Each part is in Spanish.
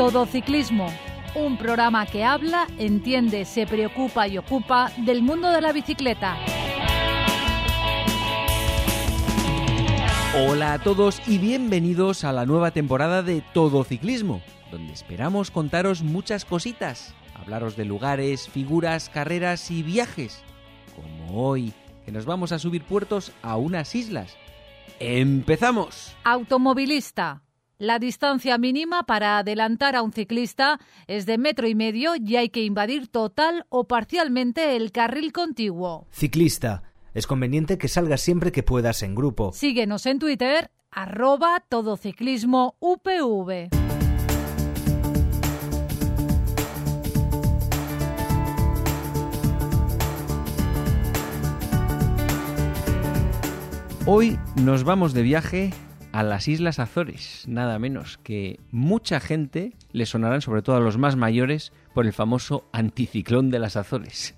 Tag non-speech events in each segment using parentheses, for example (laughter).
Todo Ciclismo, un programa que habla, entiende, se preocupa y ocupa del mundo de la bicicleta. Hola a todos y bienvenidos a la nueva temporada de Todo Ciclismo, donde esperamos contaros muchas cositas, hablaros de lugares, figuras, carreras y viajes, como hoy, que nos vamos a subir puertos a unas islas. ¡Empezamos! Automovilista. La distancia mínima para adelantar a un ciclista es de metro y medio y hay que invadir total o parcialmente el carril contiguo. Ciclista. Es conveniente que salgas siempre que puedas en grupo. Síguenos en Twitter, arroba todociclismo UPV. Hoy nos vamos de viaje a las Islas Azores, nada menos que mucha gente le sonarán, sobre todo a los más mayores, por el famoso anticiclón de las Azores.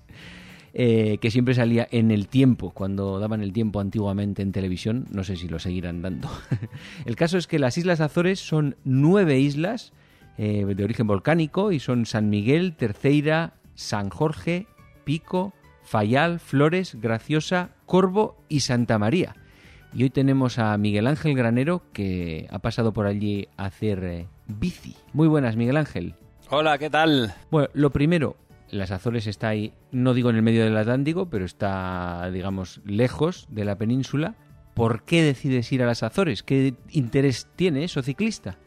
Eh, que siempre salía en el tiempo, cuando daban el tiempo antiguamente en televisión, no sé si lo seguirán dando. (laughs) el caso es que las Islas Azores son nueve islas eh, de origen volcánico y son San Miguel, Terceira, San Jorge, Pico, Fayal, Flores, Graciosa, Corvo y Santa María. Y hoy tenemos a Miguel Ángel Granero que ha pasado por allí a hacer eh, bici. Muy buenas, Miguel Ángel. Hola, ¿qué tal? Bueno, lo primero, las Azores está ahí, no digo en el medio del Atlántico, pero está, digamos, lejos de la península. ¿Por qué decides ir a las Azores? ¿Qué interés tiene eso ciclista?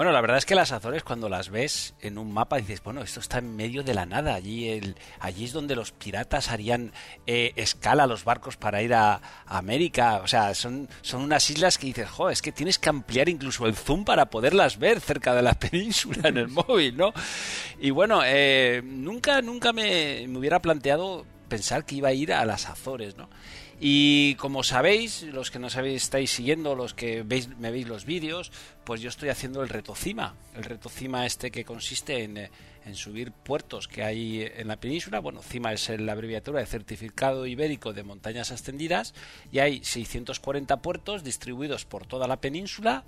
Bueno, la verdad es que las Azores cuando las ves en un mapa dices, bueno, esto está en medio de la nada. Allí, el, allí es donde los piratas harían eh, escala los barcos para ir a, a, América. O sea, son, son unas islas que dices, jo, es que tienes que ampliar incluso el zoom para poderlas ver cerca de la (laughs) península en el móvil, ¿no? Y bueno, eh, nunca, nunca me, me hubiera planteado pensar que iba a ir a las Azores, ¿no? Y como sabéis, los que nos estáis siguiendo, los que veis, me veis los vídeos, pues yo estoy haciendo el reto CIMA. El reto CIMA este que consiste en, en subir puertos que hay en la península. Bueno, CIMA es la abreviatura de Certificado Ibérico de Montañas Ascendidas. Y hay 640 puertos distribuidos por toda la península,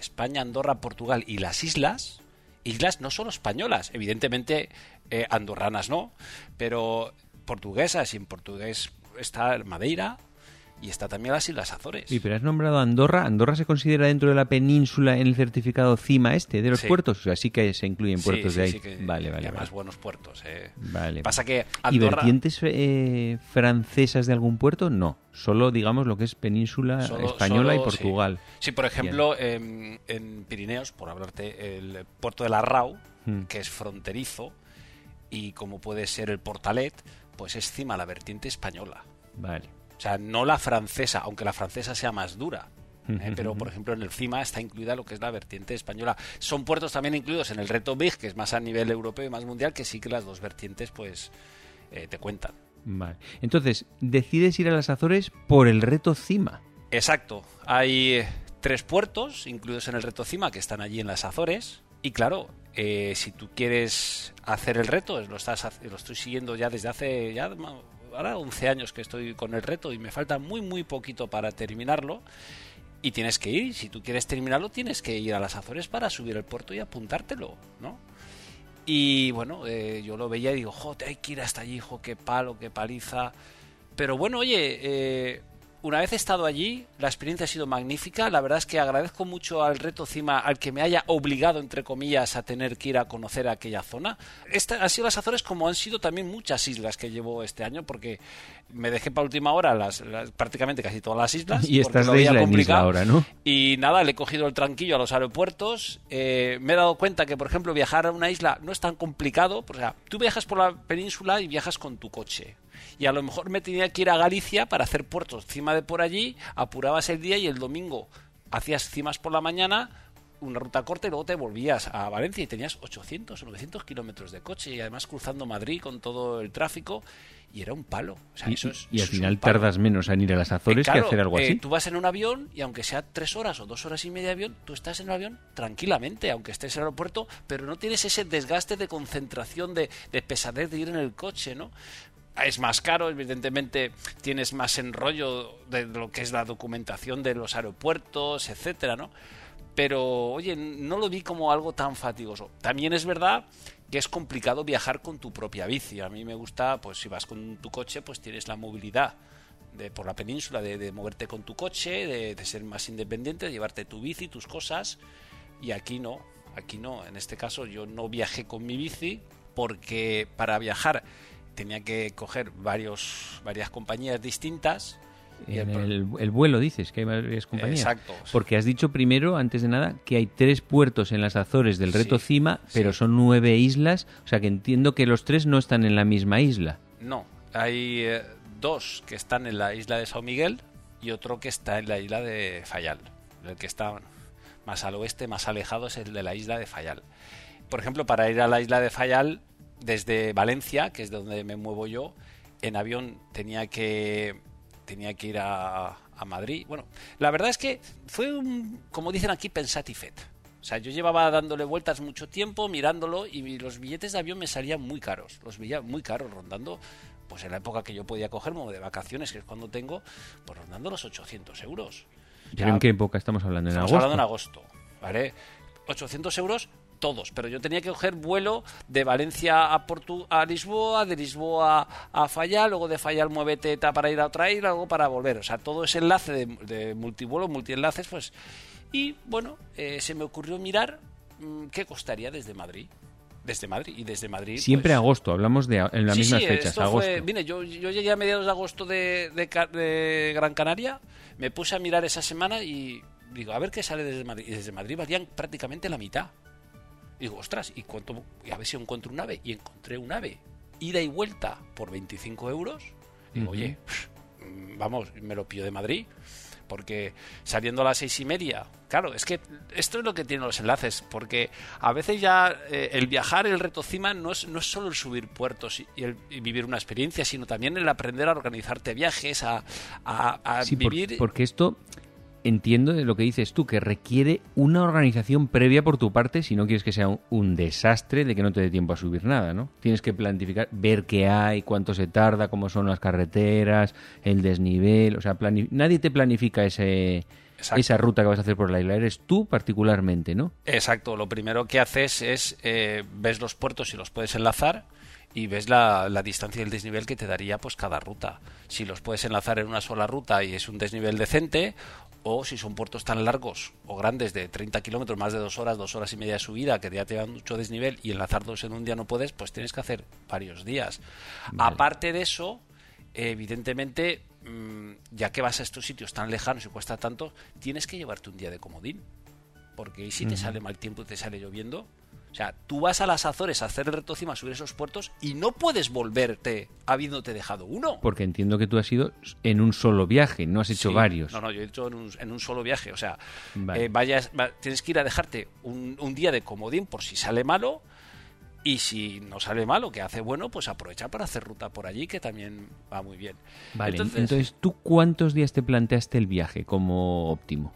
España, Andorra, Portugal y las islas. Islas no solo españolas, evidentemente eh, andorranas no, pero portuguesas y en portugués está Madeira y está también las Islas Azores. Y pero has nombrado Andorra. ¿Andorra se considera dentro de la península en el certificado CIMA este de los Sí. puertos? O sea, sí que se incluyen puertos sí, de ahí. sí, que- vale, y vale, además vale. buenos puertos. eh. Vale. Pasa que ¿Y Andorra vertientes eh, francesas de algún puerto? No. Solo, digamos, lo que es península Solo- española y solo, sí. Portugal. Sí, por ejemplo, en, en Pirineos, por hablarte, el puerto de la Rau, Hmm. que es fronterizo, y como puede ser el Portalet, pues es cima la vertiente española. Vale. O sea, no la francesa, aunque la francesa sea más dura. ¿eh? Pero, por ejemplo, en el CIMA está incluida lo que es la vertiente española. Son puertos también incluidos en el reto BIG, que es más a nivel europeo y más mundial, que sí que las dos vertientes, pues, eh, te cuentan. Vale. Entonces, decides ir a las Azores por el reto CIMA. Exacto. Hay eh, tres puertos incluidos en el reto CIMA que están allí en las Azores. Y claro, eh, si tú quieres hacer el reto, lo, estás, lo estoy siguiendo ya desde hace ya ahora 11 años que estoy con el reto y me falta muy muy poquito para terminarlo. Y tienes que ir, si tú quieres terminarlo, tienes que ir a las Azores para subir el puerto y apuntártelo, ¿no? Y bueno, eh, yo lo veía y digo, joder, hay que ir hasta allí, jo, qué palo, qué paliza. Pero bueno, oye, eh, una vez he estado allí, la experiencia ha sido magnífica. La verdad es que agradezco mucho al reto CIMA al que me haya obligado, entre comillas, a tener que ir a conocer aquella zona. Esta, han sido las Azores como han sido también muchas islas que llevo este año, porque me dejé para última hora las, las- prácticamente casi todas las islas. (laughs) Y estás de isla en isla ahora, ¿no? Y nada, le he cogido el tranquillo a los aeropuertos. eh, me he dado cuenta que, por ejemplo, viajar a una isla no es tan complicado. O sea, tú viajas por la península y viajas con tu coche. Y a lo mejor me tenía que ir a Galicia para hacer puertos encima de por allí, apurabas el día y el domingo hacías cimas por la mañana, una ruta corta y luego te volvías a Valencia y tenías 800 o 900 kilómetros de coche y además cruzando Madrid con todo el tráfico y era un palo. O sea, Y, eso es, y al final tardas menos en ir a las Azores Eh, claro, que hacer algo eh, así. tú vas en un avión y aunque sea tres horas o dos horas y media de avión, tú estás en el avión tranquilamente, aunque estés en el aeropuerto, pero no tienes ese desgaste de concentración, de, de pesadez de ir en el coche, ¿no? Es más caro, evidentemente tienes más enrollo de lo que es la documentación de los aeropuertos, etcétera, ¿no? pero oye, no lo vi como algo tan fatigoso. También es verdad que es complicado viajar con tu propia bici. A mí me gusta, pues si vas con tu coche, pues tienes la movilidad de, por la península, de, moverte con tu coche, de, ser más independiente, de llevarte tu bici, tus cosas. Y aquí no, aquí no. En este caso yo no viajé con mi bici porque para viajar tenía que coger varios, varias compañías distintas en el, vuelo dices que hay varias compañías. Exacto. Porque has dicho primero, antes de nada, que hay tres puertos en las Azores del Reto Cima, pero son nueve islas. O sea que entiendo que los tres no están en la misma isla. No, hay eh, dos que están en la isla de Sao Miguel y otro que está en la isla de Fayal. El que está más al oeste, más alejado, es el de la isla de Fayal. Por ejemplo, para ir a la isla de Fayal, desde Valencia, que es de donde me muevo yo, en avión tenía que tenía que ir a, Madrid. Bueno, la verdad es que fue un, como dicen aquí, pensatifet. O sea, yo llevaba dándole vueltas mucho tiempo, mirándolo, y los billetes de avión me salían muy caros. Los veía muy caros, rondando, pues en la época que yo podía cogerme de vacaciones, que es cuando tengo, pues rondando los 800 euros. ¿Pero en qué época estamos hablando? ¿En estamos agosto? hablando en agosto, ¿vale? 800 euros todos, pero yo tenía que coger vuelo de Valencia a, Portu a Lisboa, de Lisboa a Falla, luego de Falla muévete para ir a otra isla, luego para volver. O sea, todo ese enlace de, de multivuelo, multienlaces, pues... Y bueno, eh, se me ocurrió mirar mm, qué costaría desde Madrid desde Madrid y desde Madrid siempre pues agosto hablamos de en las mismas fechas agosto yo, yo, llegué a mediados de agosto de, de, Gran Canaria me puse a mirar esa semana y digo a ver qué sale desde Madrid y desde Madrid valían prácticamente la mitad digo, ostras, ¿y, cuánto, a ver si encuentro un ave. Y encontré un ave, ida y vuelta por 25 euros. Digo, oye, vamos, me lo pillo de Madrid. Porque saliendo a las seis y media, claro, es que esto es lo que tienen los enlaces, porque a veces ya eh, el viajar, el reto cima, no es, no es solo el subir puertos y, el, vivir una experiencia, sino también el aprender a organizarte viajes, a, a, vivir. porque esto entiendo de lo que dices tú, que requiere una organización previa por tu parte si no quieres que sea un, desastre de que no te dé tiempo a subir nada, ¿no? Tienes que planificar, ver qué hay, cuánto se tarda, cómo son las carreteras, el desnivel, o sea, nadie te planifica ese, esa ruta que vas a hacer por la isla, eres tú particularmente, ¿no? Exacto, lo primero que haces es eh, ves los puertos y los puedes enlazar y ves la, la, distancia y el desnivel que te daría pues cada ruta. Si los puedes enlazar en una sola ruta y es un desnivel decente, o si son puertos tan largos o grandes de 30 kilómetros, más de dos horas, dos horas y media de subida, que ya te dan mucho desnivel y enlazar dos en un día no puedes, pues tienes que hacer varios días. Aparte de eso, evidentemente, mm, ya que vas a estos sitios tan lejanos y cuesta tanto, tienes que llevarte un día de comodín. Porque si te sale mal tiempo y te sale lloviendo, o sea, tú vas a las Azores a hacer el reto cima, a subir esos puertos y no puedes volverte habiéndote dejado uno. Porque entiendo que tú has ido en un solo viaje, no has hecho varios. No, no, yo he hecho en un, solo viaje. O sea, eh, vayas, tienes que ir a dejarte un, día de comodín por si sale malo. Y si no sale malo, que hace bueno, pues aprovecha para hacer ruta por allí, que también va muy bien. Vale, entonces ¿tú cuántos días te planteaste el viaje como óptimo?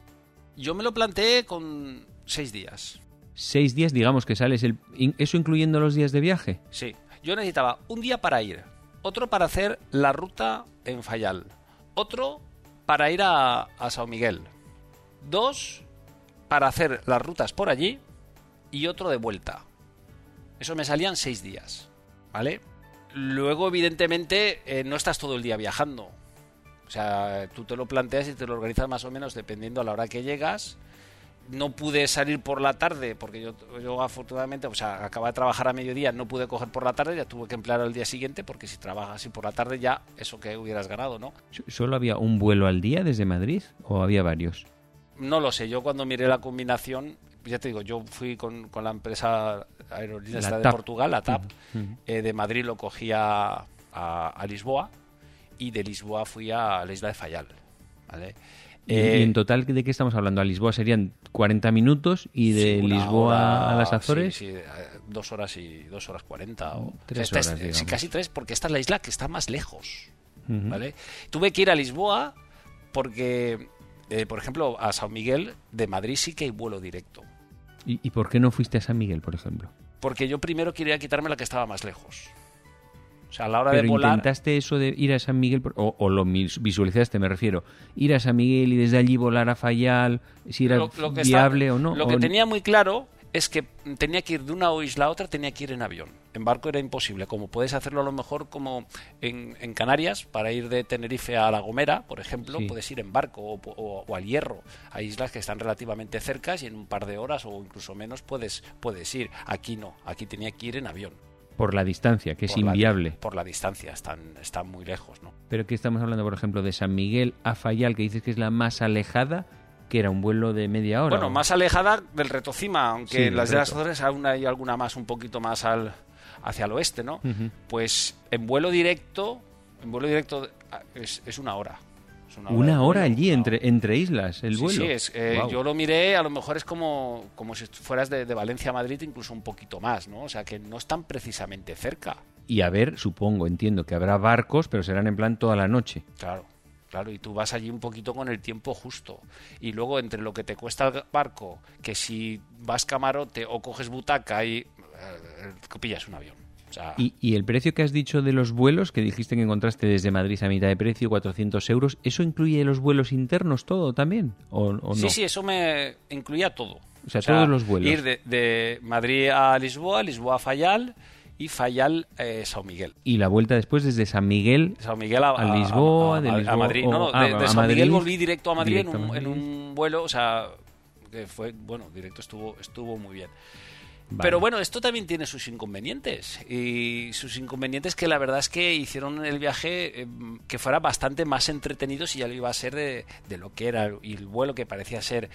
Yo me lo planteé con seis días seis días, digamos que sales, el, ¿eso incluyendo los días de viaje? Sí, yo necesitaba un día para ir, otro para hacer la ruta en Fayal, otro para ir a, a Sao Miguel, dos para hacer las rutas por allí y otro de vuelta. Eso me salían seis días, ¿vale? Luego, evidentemente, eh, no estás todo el día viajando. O sea, tú te lo planteas y te lo organizas más o menos dependiendo a la hora que llegas no pude salir por la tarde porque yo, yo afortunadamente, o sea, acaba de trabajar a mediodía, no pude coger por la tarde, ya tuve que emplear al día siguiente porque si trabajas así por la tarde ya eso que hubieras ganado, ¿no? ¿Solo había un vuelo al día desde Madrid o había varios? No lo sé, yo cuando miré la combinación, ya te digo, yo fui con, con la empresa aerolínea de Portugal, la TAP, eh, de Madrid lo cogí a, a, Lisboa y de Lisboa fui a la isla de Fayal, ¿vale? ¿Y en eh, total de qué estamos hablando? A Lisboa serían 40 minutos y de Lisboa a las Azores. Sí, eh, dos horas y dos horas 40 o tres horas, casi tres, porque esta es la isla que está más lejos. ¿vale? Tuve que ir a Lisboa porque, eh, por ejemplo, a San Miguel de Madrid sí que hay vuelo directo. ¿Y, ¿Y por qué no fuiste a San Miguel, por ejemplo? Porque yo primero quería quitarme la que estaba más lejos. O sea, a la hora Pero de volar... intentaste eso de ir a San Miguel, o, o lo visualizaste, me refiero, ir a San Miguel y desde allí volar a Fayal, si era lo, lo que está- viable o no. Lo que tenía muy claro es que tenía que ir de una isla a otra, tenía que ir en avión. En barco era imposible, como puedes hacerlo a lo mejor como en, en Canarias, para ir de Tenerife a La Gomera, por ejemplo, Sí. puedes ir en barco o, o- o al Hierro. Hay islas que están relativamente cercas y en un par de horas o incluso menos puedes, puedes ir. Aquí no, aquí tenía que ir en avión. Por la distancia, que es por la- inviable. por la distancia, están, están muy lejos, ¿no? Pero que estamos hablando, por ejemplo, de San Miguel a Fayal, que dices que es la más alejada, que era un vuelo de media hora. Bueno, o- más alejada del retocima, aunque Sí, las de las. Azores aún hay alguna más un poquito más al hacia el oeste, ¿no? Pues en vuelo directo, en vuelo directo ah, es, es una hora. Una hora allí entre, entre islas, el Sí, vuelo. Sí, es, eh, yo lo miré, a lo mejor es como, como si fueras de, de Valencia a Madrid, incluso un poquito más, ¿no? O sea, que no están precisamente cerca. Y a ver, supongo, entiendo que habrá barcos, pero serán en plan toda la noche. Claro, claro, y tú vas allí un poquito con el tiempo justo. Y luego entre lo que te cuesta el barco, que si vas camarote o coges butaca y eh, pillas un avión. O sea, Y, y el precio que has dicho de los vuelos, que dijiste que encontraste desde Madrid a mitad de precio, 400 euros, ¿eso incluye los vuelos internos todo también? ¿O, o no? sí, sí, eso me incluía todo. O sea, todos los vuelos. Ir de, de Madrid a Lisboa, Lisboa a Fayal y Fayal eh, Sao Miguel. Y la vuelta después desde San Miguel. Sao Miguel a, A Lisboa, a, de a- a Lisboa, Madrid. No, no, de, Sao Miguel volví directo a Madrid, directo en, un, en Madrid. un vuelo, o sea, que fue, bueno, directo estuvo, estuvo muy bien. Vale. Pero bueno, esto también tiene sus inconvenientes. Y sus inconvenientes que la verdad es que hicieron el viaje eh, que fuera bastante más entretenido si ya lo iba a ser de, de lo que era. Y el vuelo que parecía ser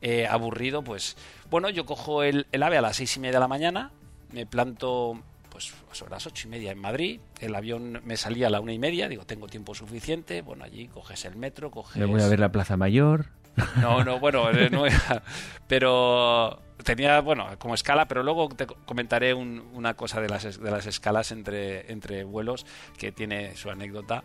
eh, aburrido, pues bueno, yo cojo el, el ave a las seis y media de la mañana, me planto pues sobre las ocho y media en Madrid, el avión me salía a la una y media, digo, tengo tiempo suficiente, bueno, allí coges el metro, coges... Me voy a ver la Plaza Mayor. No, no, bueno, no era- (laughs) pero tenía, bueno, como escala, pero luego te co- comentaré un- una cosa de las, de las escalas entre, entre vuelos que tiene su anécdota.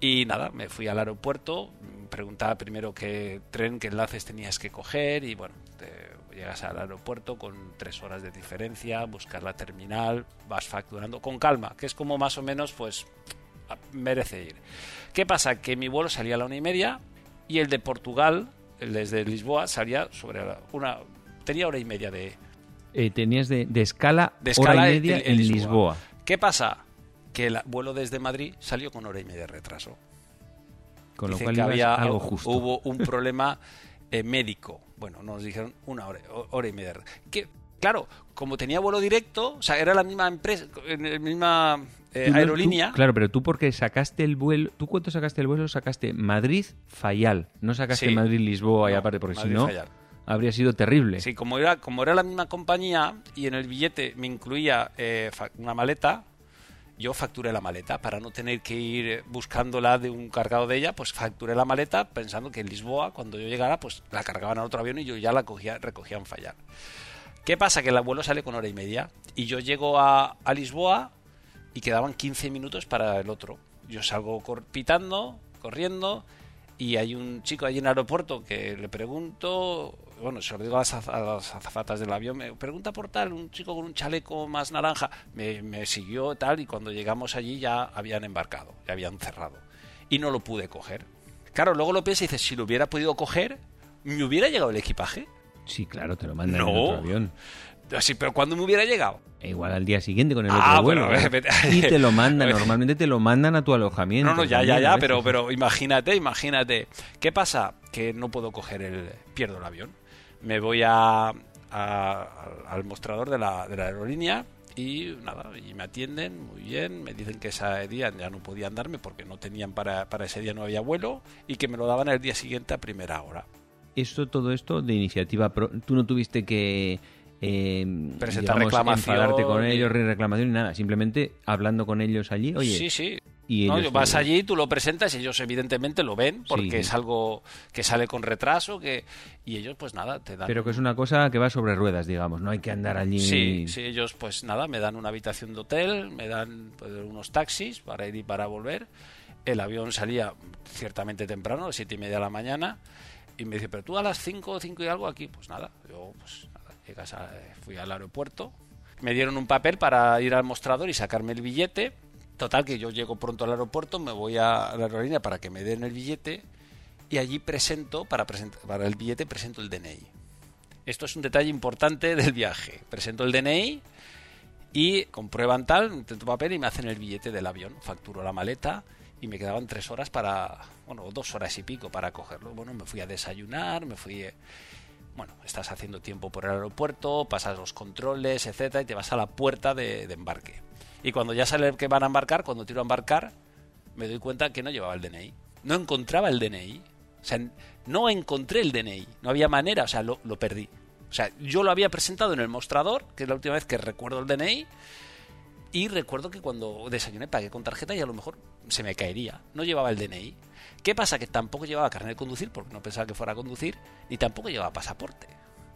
Y nada, me fui al aeropuerto, preguntaba primero qué tren, qué enlaces tenías que coger y bueno, te- llegas al aeropuerto con tres horas de diferencia, buscar la terminal, vas facturando con calma, que es como más o menos, pues, merece ir. ¿Qué pasa? Que mi vuelo salía a la una y media y el de Portugal, el desde Lisboa, salía sobre una. Tenía hora y media de, Eh, tenías de, de escala, de escala hora y media en- en, en Lisboa. Lisboa. ¿Qué pasa? Que el vuelo desde Madrid salió con hora y media de retraso. Con lo cual que había algo justo. hubo un problema eh, médico. Bueno, nos dijeron una hora, ho- hora y media. Que, claro, como tenía vuelo directo, o sea, era la misma empresa, la misma eh, aerolínea. tú- claro, pero tú porque sacaste el vuelo, ¿tú cuánto sacaste el vuelo? Sacaste Madrid-Fayal, no sacaste Sí. Madrid-Lisboa y aparte, porque si no, Fayal. Habría sido terrible. Sí, como era, como era la misma compañía y en el billete me incluía eh, una maleta, yo facturé la maleta para no tener que ir buscándola de un cargado de ella, pues facturé la maleta pensando que en Lisboa, cuando yo llegara, pues la cargaban a otro avión y yo ya la cogía, recogía en fallar. ¿Qué pasa? Que el vuelo sale con hora y media y yo llego a, a Lisboa y quedaban 15 minutos para el otro. Yo salgo cor- pitando, corriendo, y hay un chico allí en el aeropuerto que le pregunto, bueno, se lo digo a las, a las azafatas del avión, me pregunta por tal, un chico con un chaleco más naranja, me, me siguió tal, y cuando llegamos allí ya habían embarcado, ya habían cerrado, y no lo pude coger. Claro, luego lo piensa y dices, si lo hubiera podido coger, ¿me hubiera llegado el equipaje? Sí, claro, te lo mandan en otro avión. Así, pero ¿cuándo me hubiera llegado? E igual al día siguiente con el Ah, otro vuelo. bueno, (laughs) y te lo mandan, (laughs) normalmente te lo mandan a tu alojamiento. No, no, ya, ya, ya, pero, pero imagínate, imagínate. ¿Qué pasa? Que no puedo coger el... pierdo el avión. Me voy a, a- al mostrador de la, de la aerolínea y nada, y me atienden muy bien, me dicen que ese día ya no podían darme porque no tenían para, para ese día no había vuelo y que me lo daban el día siguiente a primera hora. Esto, todo esto de iniciativa, pro- tú no tuviste que eh, Presentar digamos, reclamación con ellos, re- reclamación y nada, simplemente hablando con ellos allí, oye, sí, sí. y No, vas allí, tú lo presentas y ellos evidentemente lo ven porque Sí. es algo que sale con retraso que y ellos pues nada, te dan pero que es una cosa que va sobre ruedas, digamos, no hay que andar allí. Sí, sí, ellos pues nada, me dan una habitación de hotel, me dan pues, unos taxis para ir y para volver. El avión salía ciertamente temprano, a las siete y media de la mañana, y me dice, pero tú a las cinco, cinco y algo aquí, pues nada, yo pues a- fui al aeropuerto, me dieron un papel para ir al mostrador y sacarme el billete, Total, que yo llego pronto al aeropuerto, me voy a la aerolínea para que me den el billete y allí presento, para, para el billete, presento el DNI. Esto es un detalle importante del viaje. Presento el DNI y comprueban tal, intento papel y me hacen el billete del avión. Facturo la maleta y me quedaban tres horas para, bueno, dos horas y pico para cogerlo. Bueno, me fui a desayunar, me fui, bueno, estás haciendo tiempo por el aeropuerto, pasas los controles, etcétera, y te vas a la puerta de, embarque. Y cuando ya sale que van a embarcar, cuando tiro a embarcar, me doy cuenta que no llevaba el DNI. No encontraba el DNI. O sea, no encontré el DNI. No había manera, o sea, lo, lo perdí. O sea, yo lo había presentado en el mostrador, que es la última vez que recuerdo el DNI, y recuerdo que cuando desayuné pagué con tarjeta y a lo mejor se me caería. No llevaba el DNI. ¿Qué pasa? Que tampoco llevaba carnet de conducir, porque no pensaba que fuera a conducir, ni tampoco llevaba pasaporte.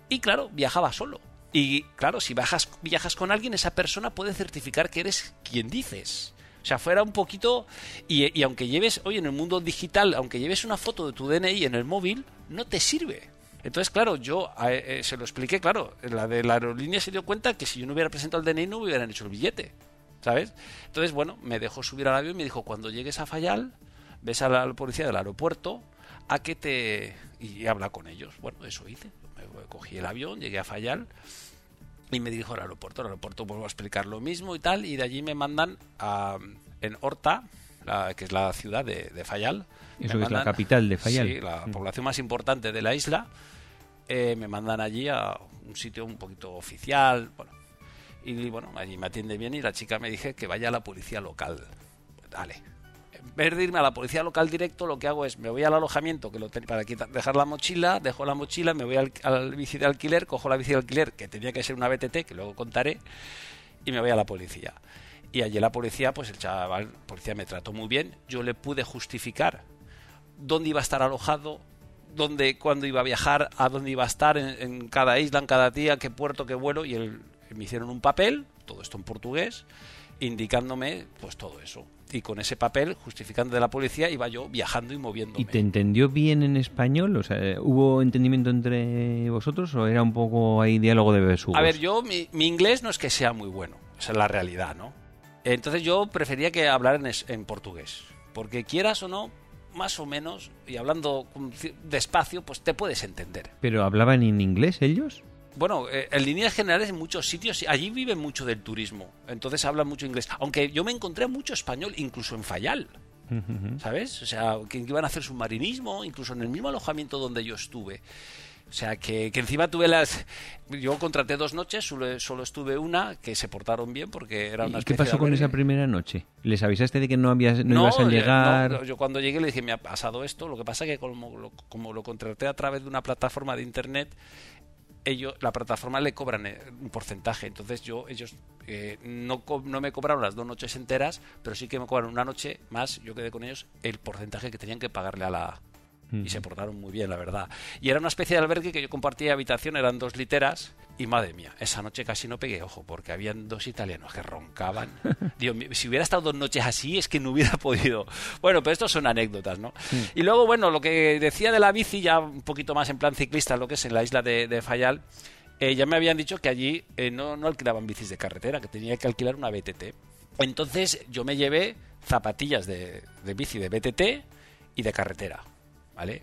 Y claro, viajaba solo. Y claro, si viajas, viajas con alguien, esa persona puede certificar que eres quien dices. O sea, fuera un poquito... Y, aunque lleves, hoy en el mundo digital, aunque lleves una foto de tu DNI en el móvil, no te sirve. Entonces, claro, yo eh, se lo expliqué, claro, la de la aerolínea se dio cuenta que si yo no hubiera presentado el DNI no hubieran hecho el billete, ¿sabes? Entonces, bueno, me dejó subir al avión y me dijo, cuando llegues a Fayal, ves a la policía del aeropuerto a que te... y habla con ellos. Bueno, eso hice. Me cogí el avión, llegué a Fayal y me dirijo al aeropuerto. Al aeropuerto vuelvo a explicar lo mismo y tal, y de allí me mandan a, en Horta, la, que es la ciudad de, de Fayal. Eso me es la capital de Fayal. Sí, la población más importante de la isla. Eh, me mandan allí a un sitio un poquito oficial. Bueno, y bueno, allí me atiende bien y la chica me dije que vaya a la policía local. Dale. En vez de irme a la policía local directo, lo que hago es me voy al alojamiento que lo ten- para quitar, dejar la mochila, dejo la mochila, me voy al, al bici de alquiler, cojo la bici de alquiler, que tenía que ser una BTT, que luego contaré, y me voy a la policía. Y allí la policía, pues el chaval, el policía me trató muy bien. Yo le pude justificar dónde iba a estar alojado, dónde, cuándo iba a viajar, a dónde iba a estar en, en cada isla, en cada día, qué puerto, qué vuelo, y él, me hicieron un papel, todo esto en portugués, indicándome pues todo eso. Y con ese papel, justificando de la policía, iba yo viajando y moviéndome. ¿Y te entendió bien en español? O sea, ¿hubo entendimiento entre vosotros o era un poco ahí diálogo de besugos? A ver, yo, mi, mi inglés no es que sea muy bueno, esa es la realidad, ¿no? Entonces yo prefería que hablar en, es- en portugués, porque quieras o no, más o menos, y hablando despacio, pues te puedes entender. ¿Pero hablaban en inglés ellos? Bueno, eh, en líneas generales en muchos sitios, allí viven mucho del turismo, entonces hablan mucho inglés. Aunque yo me encontré mucho español, incluso en Fayal, ¿sabes? O sea, que iban a hacer submarinismo, incluso en el mismo alojamiento donde yo estuve. O sea, que, que encima tuve las... Yo contraté dos noches, solo, solo estuve una, que se portaron bien porque era una ¿Y qué de pasó con esa primera noche? ¿Les avisaste de que no, habías, no, No, ibas a eh, llegar? no, yo cuando llegué le dije, me ha pasado esto. Lo que pasa que como lo, como lo contraté a través de una plataforma de internet, ellos, la plataforma le cobran eh, un porcentaje. Entonces yo, ellos eh, no, no me cobraron las dos noches enteras, pero sí que me cobraron una noche más. Yo quedé con ellos el porcentaje que tenían que pagarle a la... Y se portaron muy bien, la verdad. Y era una especie de albergue que yo compartía habitación, eran dos literas. Y madre mía, esa noche casi no pegué ojo, porque habían dos italianos que roncaban. (laughs) Dios mío, si hubiera estado dos noches así, es que no hubiera (laughs) podido. Bueno, pero estos son anécdotas, ¿no? Y luego, bueno, lo que decía de la bici, ya un poquito más en plan ciclista, lo que es en la isla de, de Fayal, eh, ya me habían dicho que allí eh, no, no alquilaban bicis de carretera, que tenía que alquilar una BTT. Entonces yo me llevé zapatillas de, de bici de BTT y de carretera, ¿vale?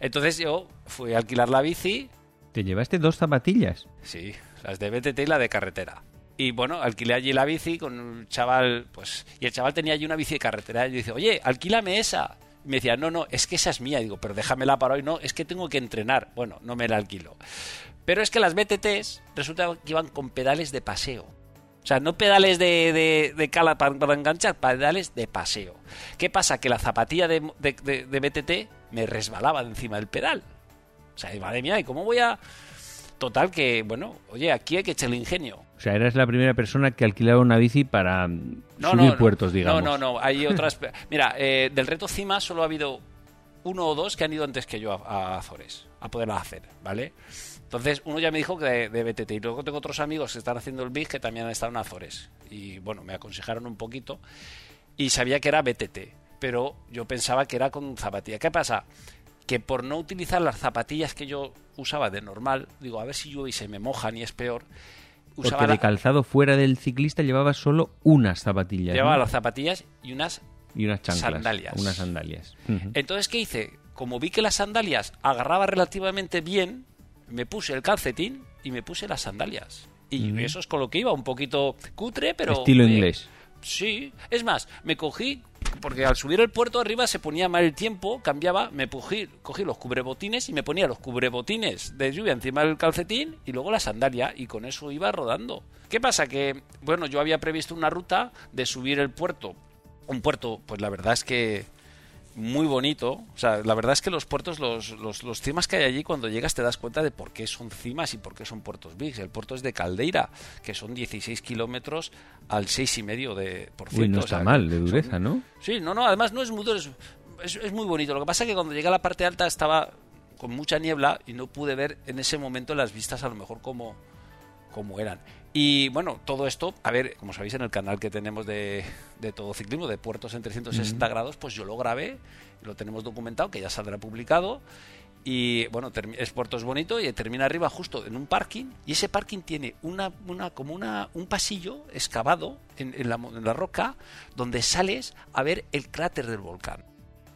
Entonces yo fui a alquilar la bici, ¿Te llevaste dos zapatillas? Sí, las de BTT y la de carretera. Y bueno, alquilé allí la bici con un chaval, pues, y el chaval tenía allí una bici de carretera. Y yo dice, oye, alquílame esa. Y me decía, no, no, es que esa es mía. Y digo, pero déjamela para hoy. No, es que tengo que entrenar. Bueno, no me la alquilo. Pero es que las BTTs resulta que iban con pedales de paseo. O sea, no pedales de, de, de cala para, para enganchar, pedales de paseo. ¿Qué pasa? Que la zapatilla de, de, de- de BTT me resbalaba de encima del pedal. O sea, madre mía, ¿y cómo voy a...? Total que, bueno, oye, aquí hay que echarle ingenio. O sea, eras la primera persona que alquilaba una bici para No, subir no, no. puertos, digamos. No, no, no, hay otras... Mira, eh, del reto CIMA solo ha habido uno o dos que han ido antes que yo a, a Azores, a poderla hacer, ¿vale? Entonces, uno ya me dijo que de, de BTT, y luego tengo otros amigos que están haciendo el BIG que también han estado en Azores. Y bueno, me aconsejaron un poquito y sabía que era BTT, pero yo pensaba que era con zapatilla. ¿Qué pasa? Que por no utilizar las zapatillas que yo usaba de normal, digo, a ver si llueve y se me mojan y es peor, Porque de la- calzado fuera del ciclista llevaba solo unas zapatillas. llevaba ¿no? las zapatillas y unas Y unas chanclas. sandalias. Unas sandalias. Entonces, ¿qué hice? Como vi que las sandalias agarraba relativamente bien, me puse el calcetín y me puse las sandalias. Y eso es con lo que iba, un poquito cutre, pero... Estilo inglés. Sí, es más, me cogí, porque al subir el puerto arriba se ponía mal el tiempo, cambiaba, me cogí, cogí los cubrebotines y me ponía los cubrebotines de lluvia encima del calcetín y luego la sandalia y con eso iba rodando. ¿Qué pasa? Que, bueno, yo había previsto una ruta de subir el puerto, un puerto, pues la verdad es que muy bonito. O sea, la verdad es que los puertos, los, los, los cimas que hay allí, cuando llegas te das cuenta de por qué son cimas y por qué son puertos bigs. El puerto es de Caldeira, que son 16 kilómetros al 6,5 de por ciento. Uy, no o está sea, mal de son- dureza, ¿no? Sí, no, no, además no es muy duro, es, es, es muy bonito. Lo que pasa es que cuando llegué a la parte alta estaba con mucha niebla y no pude ver en ese momento las vistas a lo mejor como, como eran. Y bueno, todo esto, a ver, como sabéis en el canal que tenemos de, de todo ciclismo, de puertos en 360 grados, pues yo lo grabé, lo tenemos documentado, que ya saldrá publicado. Y bueno, es puerto es bonito y termina arriba justo en un parking. Y ese parking tiene una, una como una, un pasillo excavado en, en la, en la roca donde sales a ver el cráter del volcán.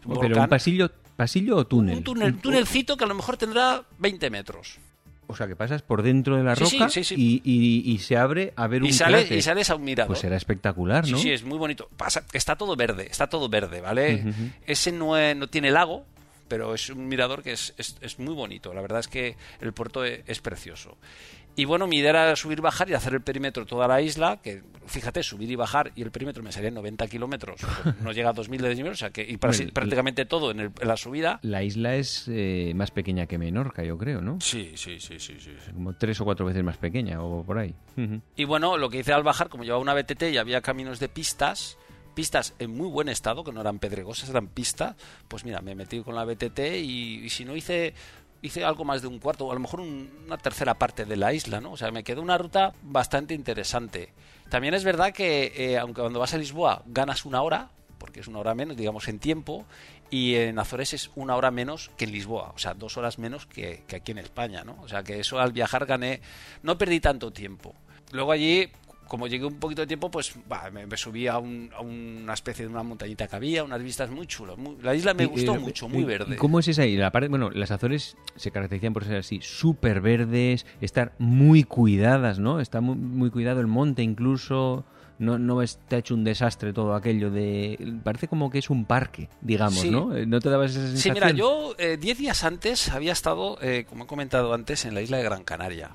Pero Volcán- un pasillo, pasillo o túnel. un túnel, un túnelcito que a lo mejor tendrá 20 metros. O sea, que pasas por dentro de la Sí, sí, roca sí, sí. Y, y- y se abre a ver Y, un sale, cráter. y sales a un mirador. Pues será espectacular, Sí, ¿no? sí, es muy bonito. Pasa, está todo verde, está todo verde, ¿vale? Ese no, es- no tiene lago, pero es un mirador que es, es- es muy bonito. La verdad es que el puerto e- es, precioso. Y bueno, mi idea era subir, bajar y hacer el perímetro toda la isla, que fíjate, subir y bajar y el perímetro me salía en 90 kilómetros, (laughs) no llega a 2.000 de desnivel, o sea que y prácticamente todo en, el- en la subida. La isla es eh, más pequeña que Menorca, yo creo, ¿no? Sí, sí, sí, sí, sí. Como tres o cuatro veces más pequeña o por ahí. Y bueno, lo que hice al bajar, como llevaba una BTT y había caminos de pistas, pistas en muy buen estado, que no eran pedregosas, eran pistas, pues mira, me metí con la BTT y, y si no hice hice algo más de un cuarto o a lo mejor un- una tercera parte de la isla, ¿no? O sea, me quedó una ruta bastante interesante. También es verdad que eh, aunque cuando vas a Lisboa ganas una hora, porque es una hora menos, digamos, en tiempo, y en Azores es una hora menos que en Lisboa, o sea, dos horas menos que, que aquí en España, ¿no? O sea, que eso al viajar gané, no perdí tanto tiempo. Luego allí, como llegué un poquito de tiempo, pues va, me, me subí a, un- a una especie de una montañita que había, unas vistas muy chulas. muy- la isla me gustó eh, mucho, muy verde. ¿Cómo es esa isla? Bueno, las Azores se caracterizan por ser así, súper verdes, estar muy cuidadas, ¿no? Está muy, muy cuidado el monte incluso. No, no está hecho un desastre todo aquello de... Parece como que es un parque, digamos, Sí. ¿no? Eh, ¿No te dabas esa Sí, sensación? mira, yo eh, diez días antes había estado, eh, como he comentado antes, en la isla de Gran Canaria.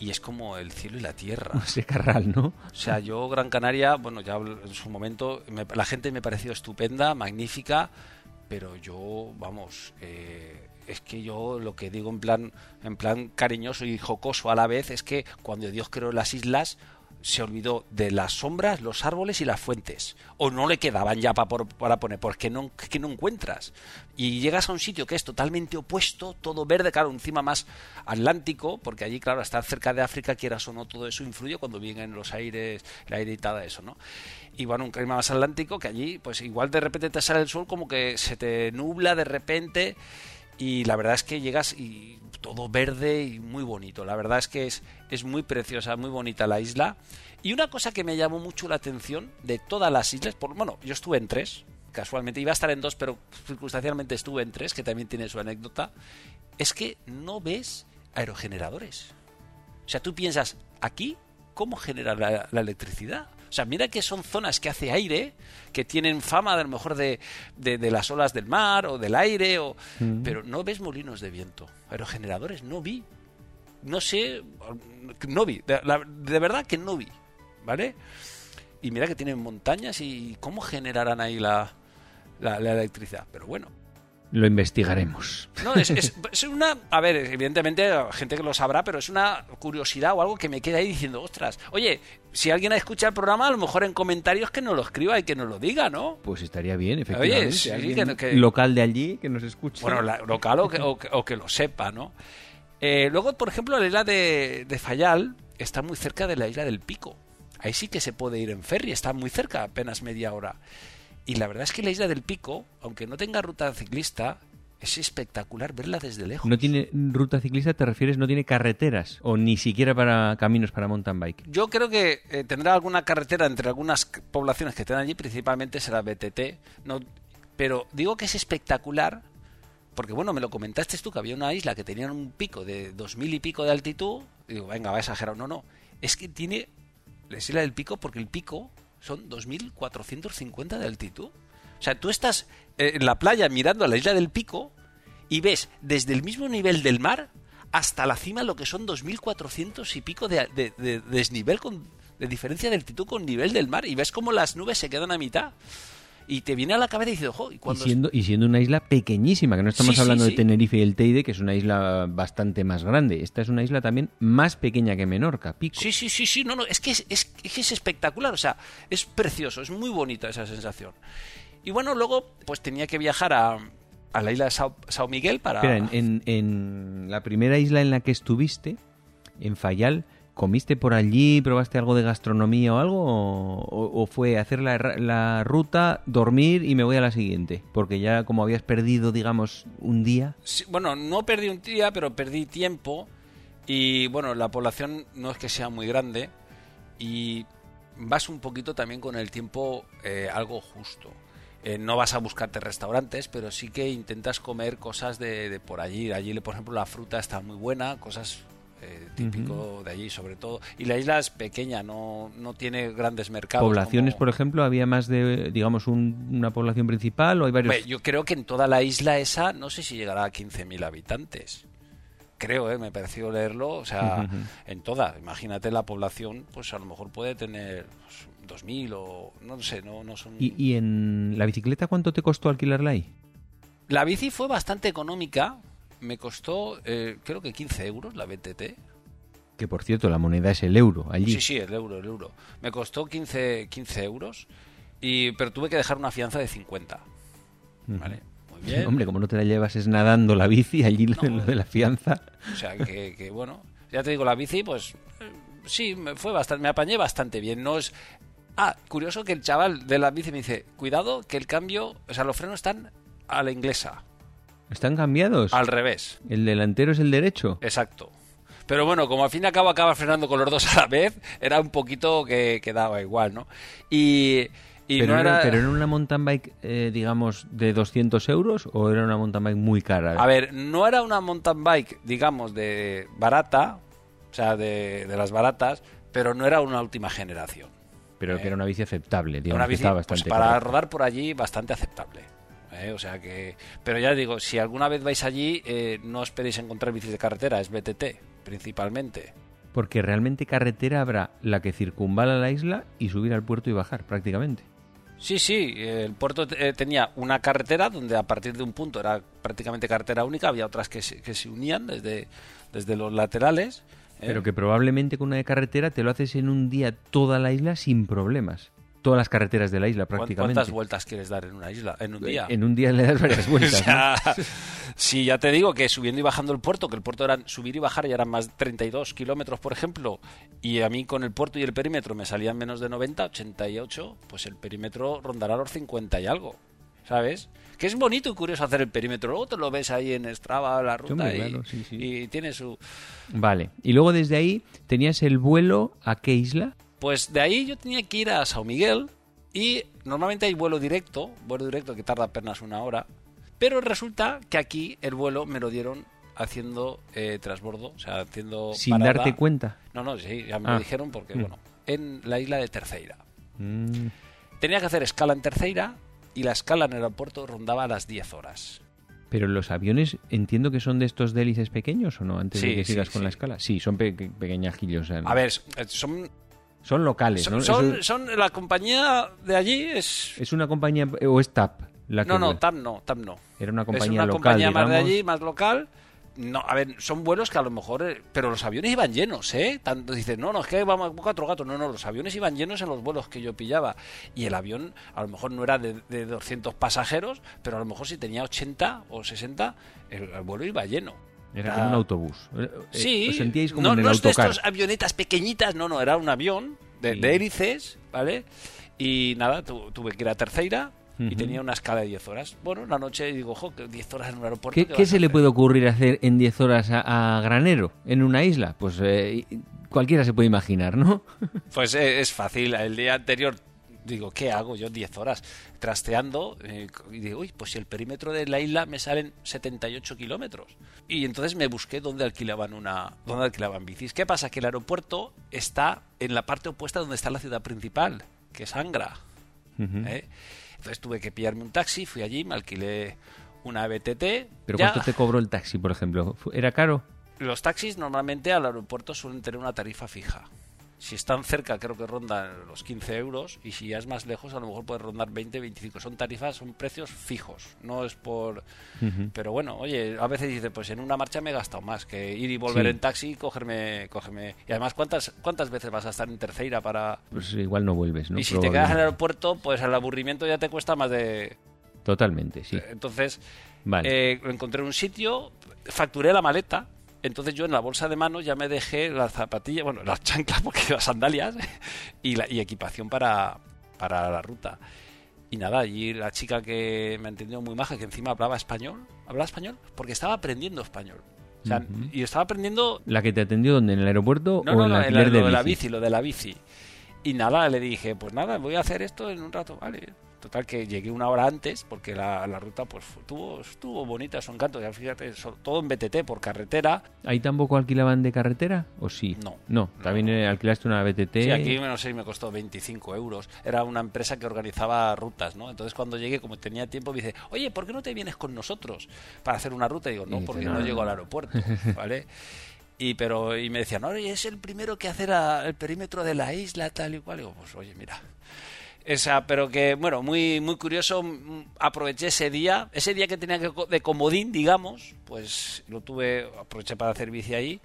Y es como el cielo y la tierra. (laughs) Ese carral, ¿no? O sea, yo Gran Canaria, bueno, ya en su momento, me- la gente me pareció estupenda, magnífica, pero yo, vamos, eh, es que yo lo que digo en plan, en plan cariñoso y jocoso a la vez es que cuando Dios creó las islas se olvidó de las sombras, los árboles y las fuentes. O no le quedaban ya pa por- para poner, porque no, que no encuentras. Y llegas a un sitio que es totalmente opuesto, todo verde, claro, encima más atlántico, porque allí, claro, estar cerca de África, quieras o no, todo eso influye cuando vienen los aires, la aire y todo eso, ¿no? Y bueno, un clima más atlántico que allí, pues igual de repente te sale el sol, como que se te nubla de repente. Y la verdad es que llegas y todo verde y muy bonito. La verdad es que es, es muy preciosa, muy bonita la isla. Y una cosa que me llamó mucho la atención de todas las islas, por, bueno, yo estuve en tres, casualmente iba a estar en dos, pero circunstancialmente estuve en tres, que también tiene su anécdota, es que no ves aerogeneradores. O sea, tú piensas, aquí, ¿cómo genera la, la electricidad? O sea, mira que son zonas que hace aire, que tienen fama a lo mejor de, de, de las olas del mar o del aire, o, Mm. pero no ves molinos de viento. Aerogeneradores, no vi. No sé, no vi. De, la- de verdad que no vi. ¿Vale? Y mira que tienen montañas y cómo generarán ahí la, la, la electricidad. Pero bueno, Lo investigaremos. no, es, es- es una. A ver, evidentemente, gente que lo sabrá, pero es una curiosidad o algo que me queda ahí diciendo, ostras, oye, si alguien escucha el programa, a lo mejor en comentarios que nos lo escriba y que nos lo diga, ¿no? Pues estaría bien, efectivamente. sí, que- que- local de allí que nos escuche. Bueno, la- local o que, o o que lo sepa, ¿no? Eh, luego, por ejemplo, la isla de, de Fayal está muy cerca de la isla del Pico. Ahí sí que se puede ir en ferry, está muy cerca, apenas media hora. Y la verdad es que la isla del Pico, aunque no tenga ruta ciclista, es espectacular verla desde lejos. No tiene ruta ciclista, te refieres, no tiene carreteras o ni siquiera para caminos para mountain bike. Yo creo que eh, tendrá alguna carretera entre algunas poblaciones que estén allí, principalmente será BTT. No, pero digo que es espectacular porque, bueno, me lo comentaste tú que había una isla que tenía un pico de dos mil y pico de altitud. Y digo, venga, va exagerado. No, no. Es que tiene la isla del pico porque el pico son 2.450 de altitud. O sea, tú estás eh, en la playa mirando a la isla del pico y ves desde el mismo nivel del mar hasta la cima lo que son 2.400 y pico de, de- de desnivel con, de diferencia de altitud con nivel del mar y ves como las nubes se quedan a mitad y te viene a la cabeza y dices, ojo, y Y cuando siendo, y siendo una isla pequeñísima, que no estamos Sí, hablando sí. de Tenerife y el Teide, que es una isla bastante más grande. Esta es una isla también más pequeña que Menorca, Pico. Sí, sí, sí, sí, no, no, es que es, es espectacular, o sea, es precioso, es muy bonita esa sensación. Y bueno, luego pues tenía que viajar a, a la isla de Sao, Sao Miguel para... Espera, en, en- en la primera isla en la que estuviste, en Fayal, ¿comiste por allí, probaste algo de gastronomía o algo? ¿O, fue hacer la, la ruta, dormir y me voy a la siguiente? Porque ya como habías perdido, digamos, un día... Sí, bueno, no perdí un día, pero perdí tiempo. Y bueno, la población no es que sea muy grande. Y vas un poquito también con el tiempo eh, algo justo. Eh, no vas a buscarte restaurantes, pero sí que intentas comer cosas de, de por allí. Allí, por ejemplo, la fruta está muy buena, cosas eh, típico de allí sobre todo. Y la isla es pequeña, no, no tiene grandes mercados. Poblaciones, como- por ejemplo, había más de, digamos, un- una población principal o hay varios... Yo creo que en toda la isla esa no sé si llegará a 15.000 habitantes. Creo, ¿eh? me pareció leerlo. O sea, en toda. Imagínate la población, pues a lo mejor puede tener pues, 2.000 o no sé, no, no son... ¿Y, y en la bicicleta cuánto te costó alquilarla ahí? La bici fue bastante económica. Me costó, eh, creo que 15 euros la BTT. Que por cierto, la moneda es el euro allí. Sí, sí, el euro, el euro. Me costó 15, 15 euros, y, pero tuve que dejar una fianza de 50. Ujú. ¿Vale? Muy (laughs) bien. Hombre, como no te la llevas es nadando la bici, allí lo- No. lo de la fianza. O sea, que, que, bueno, ya te digo, la bici, pues eh, sí, me fue bastante, me apañé bastante bien. No es. Ah, curioso que el chaval de la bici me dice, cuidado que el cambio, o sea, los frenos están a la inglesa, ¿Están cambiados? al revés, ¿El delantero es el derecho? exacto. Pero bueno, como al fin y al cabo acaba frenando con los dos a la vez, era un poquito que, que daba igual, ¿no? Y, y pero, no era, era... ¿Pero era una mountain bike, eh, digamos, de 200 euros o era una mountain bike muy cara? A ver, no era una mountain bike, digamos, de barata, o sea, de, de las baratas, pero no era una última generación. pero que era una bici aceptable, digamos, una que bici estaba pues, bastante para correcta. rodar por allí bastante aceptable. ¿Eh? O sea que, pero ya digo, si alguna vez vais allí, eh, no esperéis encontrar bicis de carretera, es BTT principalmente. Porque realmente carretera habrá la que circunvala la isla y subir al puerto y bajar, prácticamente. Sí, sí, el puerto eh, tenía una carretera donde a partir de un punto era prácticamente carretera única, había otras que se, que se unían desde, desde los laterales. ¿eh? Pero que probablemente con una de carretera te lo haces en un día toda la isla sin problemas. Todas las carreteras de la isla, ¿Cuán- prácticamente. ¿Cuántas vueltas quieres dar en una isla, en un día? En un día le das varias (laughs) vueltas. O sí, ya te digo que subiendo y bajando el puerto, que el puerto eran subir y bajar y eran más de 32 kilómetros, por ejemplo, y a mí con el puerto y el perímetro me salían menos de 90, 88, pues el perímetro rondará los 50 y algo, ¿sabes? Que es bonito y curioso hacer el perímetro. Luego te lo ves ahí en Strava, la ruta, y, claro, sí, sí. y tiene su... Vale. Y luego desde ahí tenías el vuelo a qué isla? Pues de ahí yo tenía que ir a Sao Miguel y normalmente hay vuelo directo, vuelo directo que tarda apenas una hora, pero resulta que aquí el vuelo me lo dieron haciendo eh, transbordo, o sea, haciendo Sin parada. darte cuenta. No, no, sí, ya me Ah. lo dijeron porque, Mm. bueno, en la isla de Terceira. Mm, Tenía que hacer escala en Terceira y la escala en el aeropuerto rondaba a las 10 horas. Pero los aviones entiendo que son de estos de hélices pequeños o no, antes de que sí, sigas con sí. la escala. Sí, son pe- pequeñajillos. o sea, A ver, eh, son, Son locales, ¿no? son, son- la compañía de allí es... ¿Es una compañía o es TAP? La que No, no? TAM no, TAM no. Era una es compañía una local, compañía más de allí, más local. No, a ver, son vuelos que a lo mejor... eh, Pero los aviones iban llenos, ¿eh? Tanto dices, no, no, es que vamos cuatro gatos. No, no, los aviones iban llenos en los vuelos que yo pillaba. Y el avión a lo mejor no era de, de 200 pasajeros, pero a lo mejor si tenía 80 o 60, el, el vuelo iba lleno. Era Ah. como un autobús. Eh, eh, Sí, Os sentíais como no, en el no es de estos avionetas pequeñitas, no, no, era un avión de, Sí. de hélices, ¿vale? Y nada, tu- tuve que ir a Terceira y tenía una escala de 10 horas. Bueno, la noche digo, ojo, 10 horas en un aeropuerto. ¿Qué, ¿qué se le puede ocurrir hacer en 10 horas a, a, Granero, en una isla? Pues eh, cualquiera se puede imaginar, ¿no? Pues eh, es fácil. El día anterior digo, ¿qué hago yo 10 horas trasteando? Eh, y digo, uy, pues si el perímetro de la isla me salen 78 kilómetros. Y entonces me busqué dónde alquilaban una, dónde alquilaban bicis. ¿Qué pasa? Que el aeropuerto está en la parte opuesta donde está la ciudad principal, que es Angra. ¿eh? Entonces tuve que pillarme un taxi, fui allí, me alquilé una BTT. ¿Pero cuánto te cobró el taxi, por ejemplo? ¿Era caro? Los taxis normalmente al aeropuerto suelen tener una tarifa fija. Si están cerca, creo que rondan los 15 euros. Y si ya es más lejos, a lo mejor puede rondar 20, 25. Son tarifas, son precios fijos. No es por. Uh -huh. Pero bueno, oye, a veces dice, pues en una marcha me he gastado más que ir y volver sí. en taxi y cogerme, cogerme. Y además, ¿cuántas, ¿cuántas veces vas a estar en tercera para.? Pues igual no vuelves, ¿no? Y si te quedas en el aeropuerto, pues el aburrimiento ya te cuesta más de. Totalmente, sí. Entonces, vale. eh, encontré un sitio, facturé la maleta entonces yo en la bolsa de mano ya me dejé las zapatillas, bueno, las chanclas, (laughs) porque las sandalias (laughs) y, la, y equipación para, para la ruta. Y nada, allí la chica que me entendió muy maja, que encima hablaba español, hablaba español, porque estaba aprendiendo español. O sea, uh -huh. y estaba aprendiendo... ¿La que te atendió donde? ¿En el aeropuerto no, o no, en la en de, lo de la bici, lo de la bici. Y nada, le dije, pues nada, voy a hacer esto en un rato, vale. Total que llegué una hora antes porque la, la ruta pues estuvo, estuvo bonita, su encanto. Ya fíjate, todo en BTT por carretera. ¿Ahí tampoco alquilaban de carretera o sí? No. No, también no. alquilaste una BTT. Sí, aquí no sé, me costó 25 euros. Era una empresa que organizaba rutas, ¿no? Entonces cuando llegué, como tenía tiempo, me dice, oye, ¿por qué no te vienes con nosotros para hacer una ruta? Y digo, no, porque no, no llego al aeropuerto, ¿vale? (laughs) y pero y me decían, oye, es el primero que hacer a, el perímetro de la isla, tal y cual. Y digo, pues oye, mira, esa, pero que, bueno, muy, muy curioso. Aproveché ese día, ese día que tenía que, de comodín, digamos, pues lo tuve, aproveché para hacer bici ahí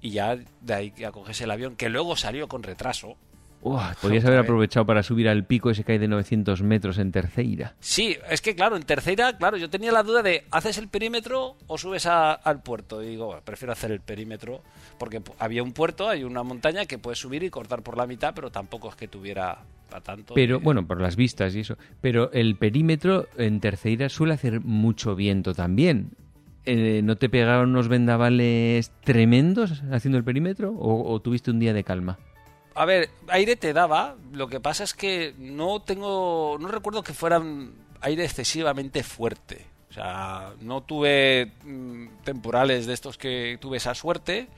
y ya de ahí que acoges el avión, que luego salió con retraso. Uah, podrías haber aprovechado para subir al pico ese que hay de 900 metros en Terceira. Sí, es que claro, en Terceira, claro, yo tenía la duda de ¿haces el perímetro o subes a, al puerto? Y digo, bueno, prefiero hacer el perímetro porque había un puerto, hay una montaña que puedes subir y cortar por la mitad, pero tampoco es que tuviera para tanto. Pero bueno, por las vistas y eso. Pero el perímetro en Terceira suele hacer mucho viento también. Eh, ¿No te pegaron unos vendavales tremendos haciendo el perímetro o, o tuviste un día de calma? A ver, aire te daba, lo que pasa es que no tengo, no recuerdo que fueran aire excesivamente fuerte. O sea, no tuve mmm, temporales de estos que tuve esa suerte,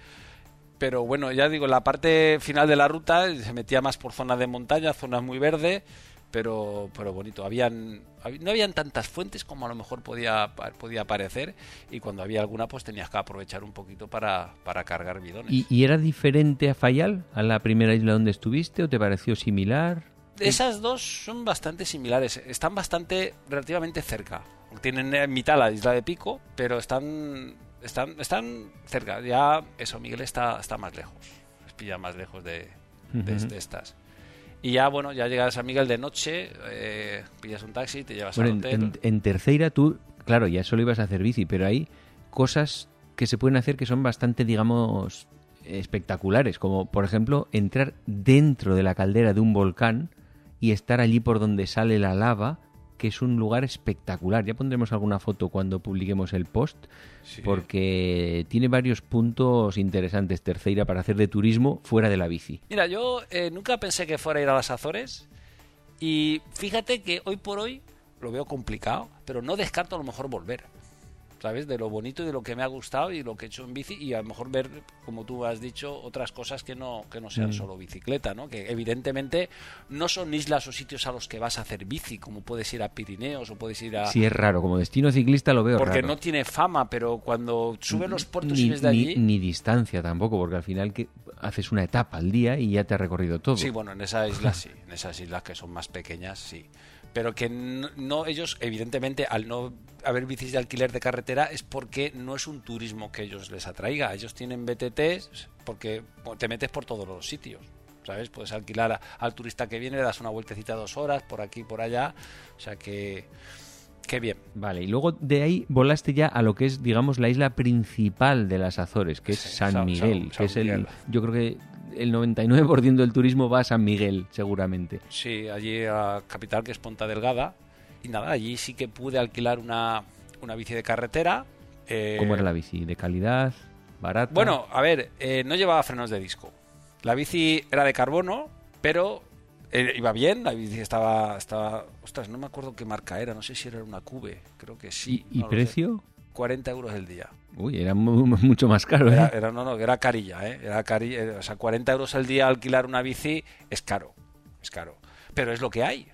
pero bueno, ya digo, la parte final de la ruta se metía más por zonas de montaña, zonas muy verdes, pero, pero bonito. Habían, no habían tantas fuentes como a lo mejor podía, podía parecer y cuando había alguna pues tenías que aprovechar un poquito para, para cargar bidones. ¿Y, ¿Y, era diferente a Fayal, a la primera isla donde estuviste o te pareció similar? Esas dos son bastante similares, están bastante relativamente cerca. Tienen en mitad la isla de Pico, pero están, están, están cerca. Ya eso, Miguel está, está más lejos, es pilla más lejos de, de, uh -huh. de estas. Y ya, bueno, ya llegas a Miguel de noche, eh, pillas un taxi, te llevas bueno, al hotel. En, en, en, Terceira tú, claro, ya solo ibas a hacer bici, pero hay cosas que se pueden hacer que son bastante, digamos, espectaculares, como por ejemplo entrar dentro de la caldera de un volcán y estar allí por donde sale la lava, que es un lugar espectacular. Ya pondremos alguna foto cuando publiquemos el post, sí. porque tiene varios puntos interesantes Terceira para hacer de turismo fuera de la bici. Mira, yo eh, nunca pensé que fuera a ir a las Azores y fíjate que hoy por hoy lo veo complicado, pero no descarto a lo mejor volver. ¿Sabes? De lo bonito y de lo que me ha gustado y lo que he hecho en bici y a lo mejor ver, como tú has dicho, otras cosas que no, que no sean mm. solo bicicleta, ¿no? Que evidentemente no son islas o sitios a los que vas a hacer bici, como puedes ir a Pirineos o puedes ir a... Sí, es raro, como destino ciclista lo veo Porque raro. no tiene fama, pero cuando subes los puertos ni, y ves de allí... Ni, ni, distancia tampoco, porque al final que haces una etapa al día y ya te ha recorrido todo. Sí, bueno, en esas islas sí, en esas islas que son más pequeñas, sí pero que no, no, ellos evidentemente al no haber bicis de alquiler de carretera es porque no es un turismo que ellos les atraiga. Ellos tienen BTTs porque te metes por todos los sitios sabes puedes alquilar a, al turista que viene le das una vueltecita dos horas por aquí por allá. O sea que Qué bien. Vale, y luego de ahí volaste ya a lo que es, digamos, la isla principal de las Azores, que es sí, San, San, Miguel, San, que es el, yo creo que el 99% del turismo va a San Miguel, seguramente. Sí, allí a capital que es Ponta Delgada y nada, allí sí que pude alquilar una, una bici de carretera. eh, ¿Cómo era la bici? ¿De calidad? ¿Barata? Bueno, a ver, eh, no llevaba frenos de disco. La bici era de carbono, pero eh, iba bien, la bici estaba, estaba... Ostras, no me acuerdo qué marca era, no sé si era una Cube, creo que sí. ¿Y, sé. precio? 40 euros el día. Uy, era mu- mucho más caro, ¿eh? Era, era- no, no, era carilla, ¿eh? Era cari- eh, o sea, 40 euros al día alquilar una bici es caro, es caro. Pero es lo que hay,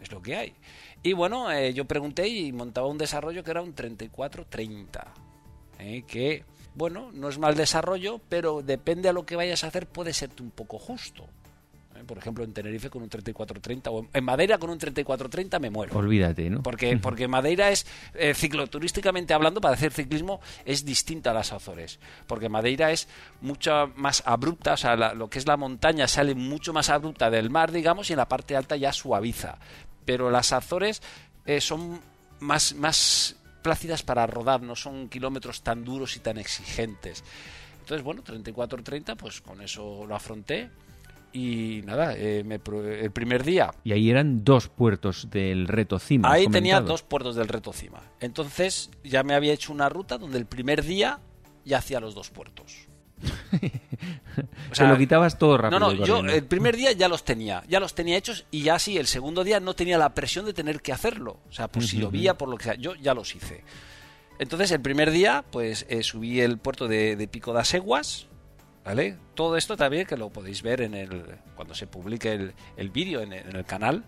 es lo que hay. Y bueno, eh, yo pregunté y montaba un desarrollo que era un 34-30, ¿eh? que, bueno, no es mal desarrollo, pero depende a lo que vayas a hacer, puede serte un poco justo. ¿Eh? Por ejemplo, en Tenerife con un 34-30 o en- en Madeira con un 34-30 me muero. Olvídate, ¿no? Porque, porque Madeira es, eh, cicloturísticamente hablando, para hacer ciclismo, es distinta a las Azores. Porque Madeira es mucho más abrupta, o sea, la- lo que es la montaña sale mucho más abrupta del mar, digamos, y en la parte alta ya suaviza. Pero las Azores eh, son más, más plácidas para rodar, no son kilómetros tan duros y tan exigentes. Entonces, bueno, 34-30, pues con eso lo afronté. Y nada, eh, me el primer día Y ahí eran dos puertos del reto cima. Ahí tenía dos puertos del reto cima. Entonces ya me había hecho una ruta donde el primer día ya hacía los dos puertos. (laughs) O Te lo quitabas todo rápido. no, no, yo el primer día ya los tenía, ya los tenía hechos y ya sí, el segundo día no tenía la presión de tener que hacerlo. O sea, pues si Ujú, llovía, por lo que sea, yo ya los hice. Entonces el primer día, pues eh, subí el puerto de, de Pico das Eguas, ¿vale? Todo esto también que lo podéis ver en el cuando se publique el, el vídeo en, el- canal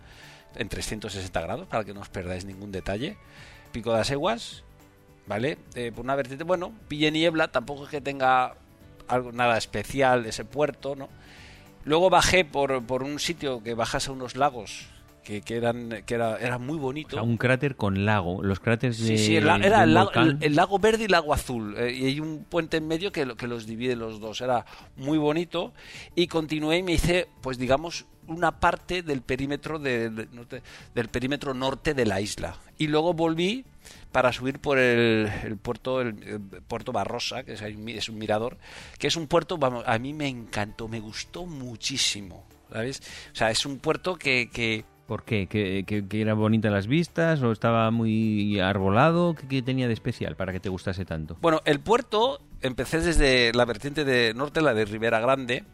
en 360 grados para que no os perdáis ningún detalle. Pico das Eguas, ¿vale? Eh, por una vertiente, bueno, pille niebla, tampoco es que tenga algo nada especial ese puerto, ¿no? Luego bajé por, por un sitio que bajas a unos lagos que, que eran que era, era muy O bonito. sea, un cráter con lago. Los cráteres de. Sí, sí, el la- era de el lago, el- el lago verde y el lago azul. eh, y hay un puente en medio que, que los divide los dos. Era muy bonito. Y continué y me hice, pues digamos, una parte del perímetro de- de- norte- del perímetro norte de la isla. Y luego volví para subir por el, el puerto el, el puerto Barrosa, que es, es un mirador, que es un puerto, vamos, a mí me encantó, me gustó muchísimo. ¿Sabes? O sea, es un puerto que- que ¿Por qué? ¿Que, que, que era bonita las vistas o estaba muy arbolado? ¿Qué, qué tenía de especial para que te gustase tanto? Bueno, el puerto, empecé desde la vertiente de norte, la de Ribera Grande.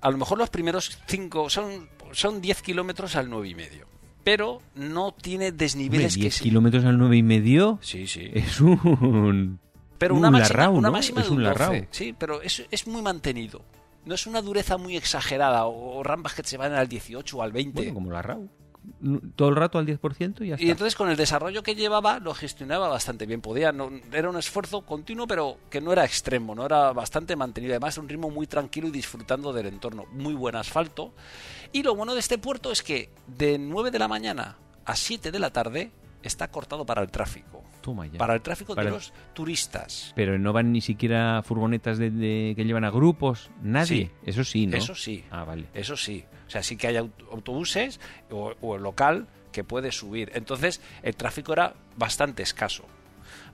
A lo mejor los primeros cinco son, son 10 kilómetros al nueve y medio. Pero no tiene Hombre, desniveles 10 que sí. kilómetros al 9 y medio Sí, sí. es un... Pero un una máxima, larrao, una ¿no? máxima Es de un un 12. larrao. Sí, pero es, es muy mantenido. No es una dureza muy exagerada o, o rampas que se van al 18 o al 20. Bueno, como la RAW. Todo el rato al 10% y ya está. Y entonces con el desarrollo que llevaba lo gestionaba bastante bien. Podía, no, era un esfuerzo continuo, pero que no era extremo, no era bastante mantenido. Además, un ritmo muy tranquilo y disfrutando del entorno. Muy buen asfalto. Y lo bueno de este puerto es que de 9 de la mañana a 7 de la tarde está cortado para el tráfico. Toma ya. Para el tráfico Para- de los turistas. Pero no van ni siquiera furgonetas de, de- que llevan a grupos. Nadie. Sí. Eso sí, ¿no? Eso sí. Ah, vale. Eso sí. O sea, sí que hay aut- autobuses o, o el local que puede subir. Entonces, el tráfico era bastante escaso.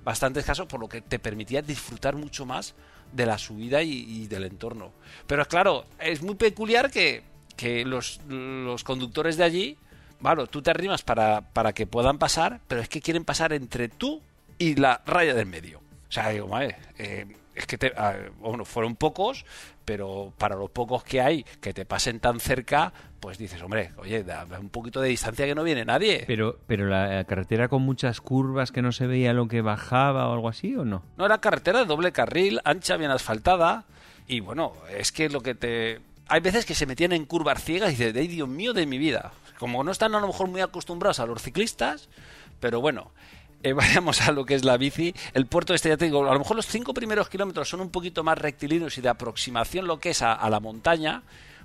Bastante escaso, por lo que te permitía disfrutar mucho más de la subida y, y del entorno. Pero claro, es muy peculiar que, que los, los conductores de allí, bueno, tú te arrimas para, para que puedan pasar, pero es que quieren pasar entre tú y la raya del medio. O sea, digo, madre, eh, es que te, bueno, fueron pocos, pero para los pocos que hay que te pasen tan cerca, pues dices, hombre, oye, da un poquito de distancia que no viene nadie. Pero, pero la carretera con muchas curvas que no se veía lo que bajaba o algo así, ¿o no? No era carretera de doble carril, ancha, bien asfaltada. Y bueno, es que lo que te. Hay veces que se metían en curvas ciegas y dices, "Ay, Dios mío de mi vida. Como no están a lo mejor muy acostumbrados a los ciclistas, pero bueno. eh, (laughs) vayamos a lo que es la bici. El puerto este, ya te digo, a lo mejor los cinco primeros kilómetros son un poquito más rectilíneos y de aproximación lo que es a, la montaña,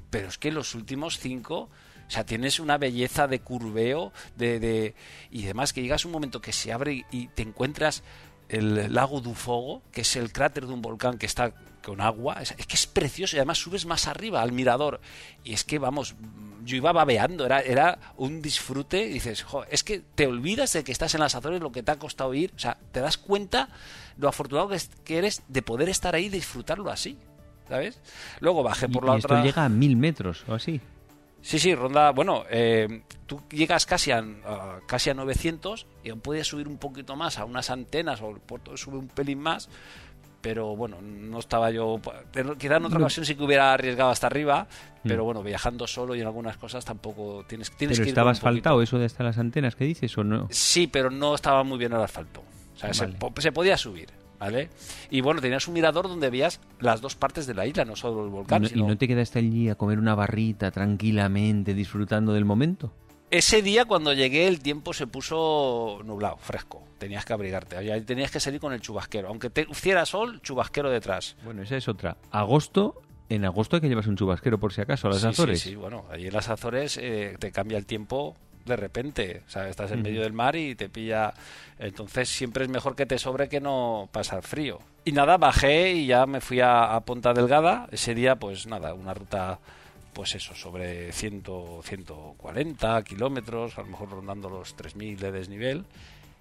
pero es que los últimos cinco, o sea, tienes una belleza de curveo de, y demás, que llegas un momento que se abre y, y te encuentras el lago du Fogo, que es el cráter de un volcán que está con agua, es, es que es precioso y además subes más arriba al mirador y es que vamos, yo iba babeando, era, era un disfrute y dices, "Jo, es que te olvidas de que estás en las Azores, lo que te ha costado ir, o sea, te das cuenta lo afortunado que, es- que eres de poder estar ahí y disfrutarlo así, ¿sabes? Luego bajé Y, por la y esto otra... llega a mil metros o así. Sí, sí, ronda, bueno, eh, tú llegas casi a, a- casi a 900 y aún puedes subir un poquito más a unas antenas o el puerto sube un pelín más, pero bueno, no estaba yo, pero quizá en otra No. ocasión sí que hubiera arriesgado hasta arriba, pero Mm. bueno, viajando solo y en algunas cosas tampoco tienes, tienes ¿Pero que estaba asfaltado eso de hasta las antenas que dices o no? Sí, pero no estaba muy bien el asfalto. O sea, se, Vale. po- se podía subir, ¿vale? Y bueno, tenías un mirador donde veías las dos partes de la isla, no solo el ¿Y volcán. no, y no te quedaste allí a comer una barrita tranquilamente, disfrutando del momento? Ese día cuando llegué el tiempo se puso nublado, fresco. Tenías que abrigarte. Tenías que salir con el chubasquero. Aunque te hiciera sol, chubasquero detrás. Bueno, esa es otra. Agosto, en agosto hay que llevarse un chubasquero por si acaso a las Sí, Azores. Sí, sí, bueno, allí en las Azores eh, te cambia el tiempo de repente. O sea, estás en medio del mar y te pilla. Entonces siempre es mejor que te sobre que no pasar frío. Y nada, bajé y ya me fui a, a Ponta Delgada. Ese día, pues nada, una ruta, pues eso, sobre 100, 140 kilómetros, a lo mejor rondando los 3.000 de desnivel.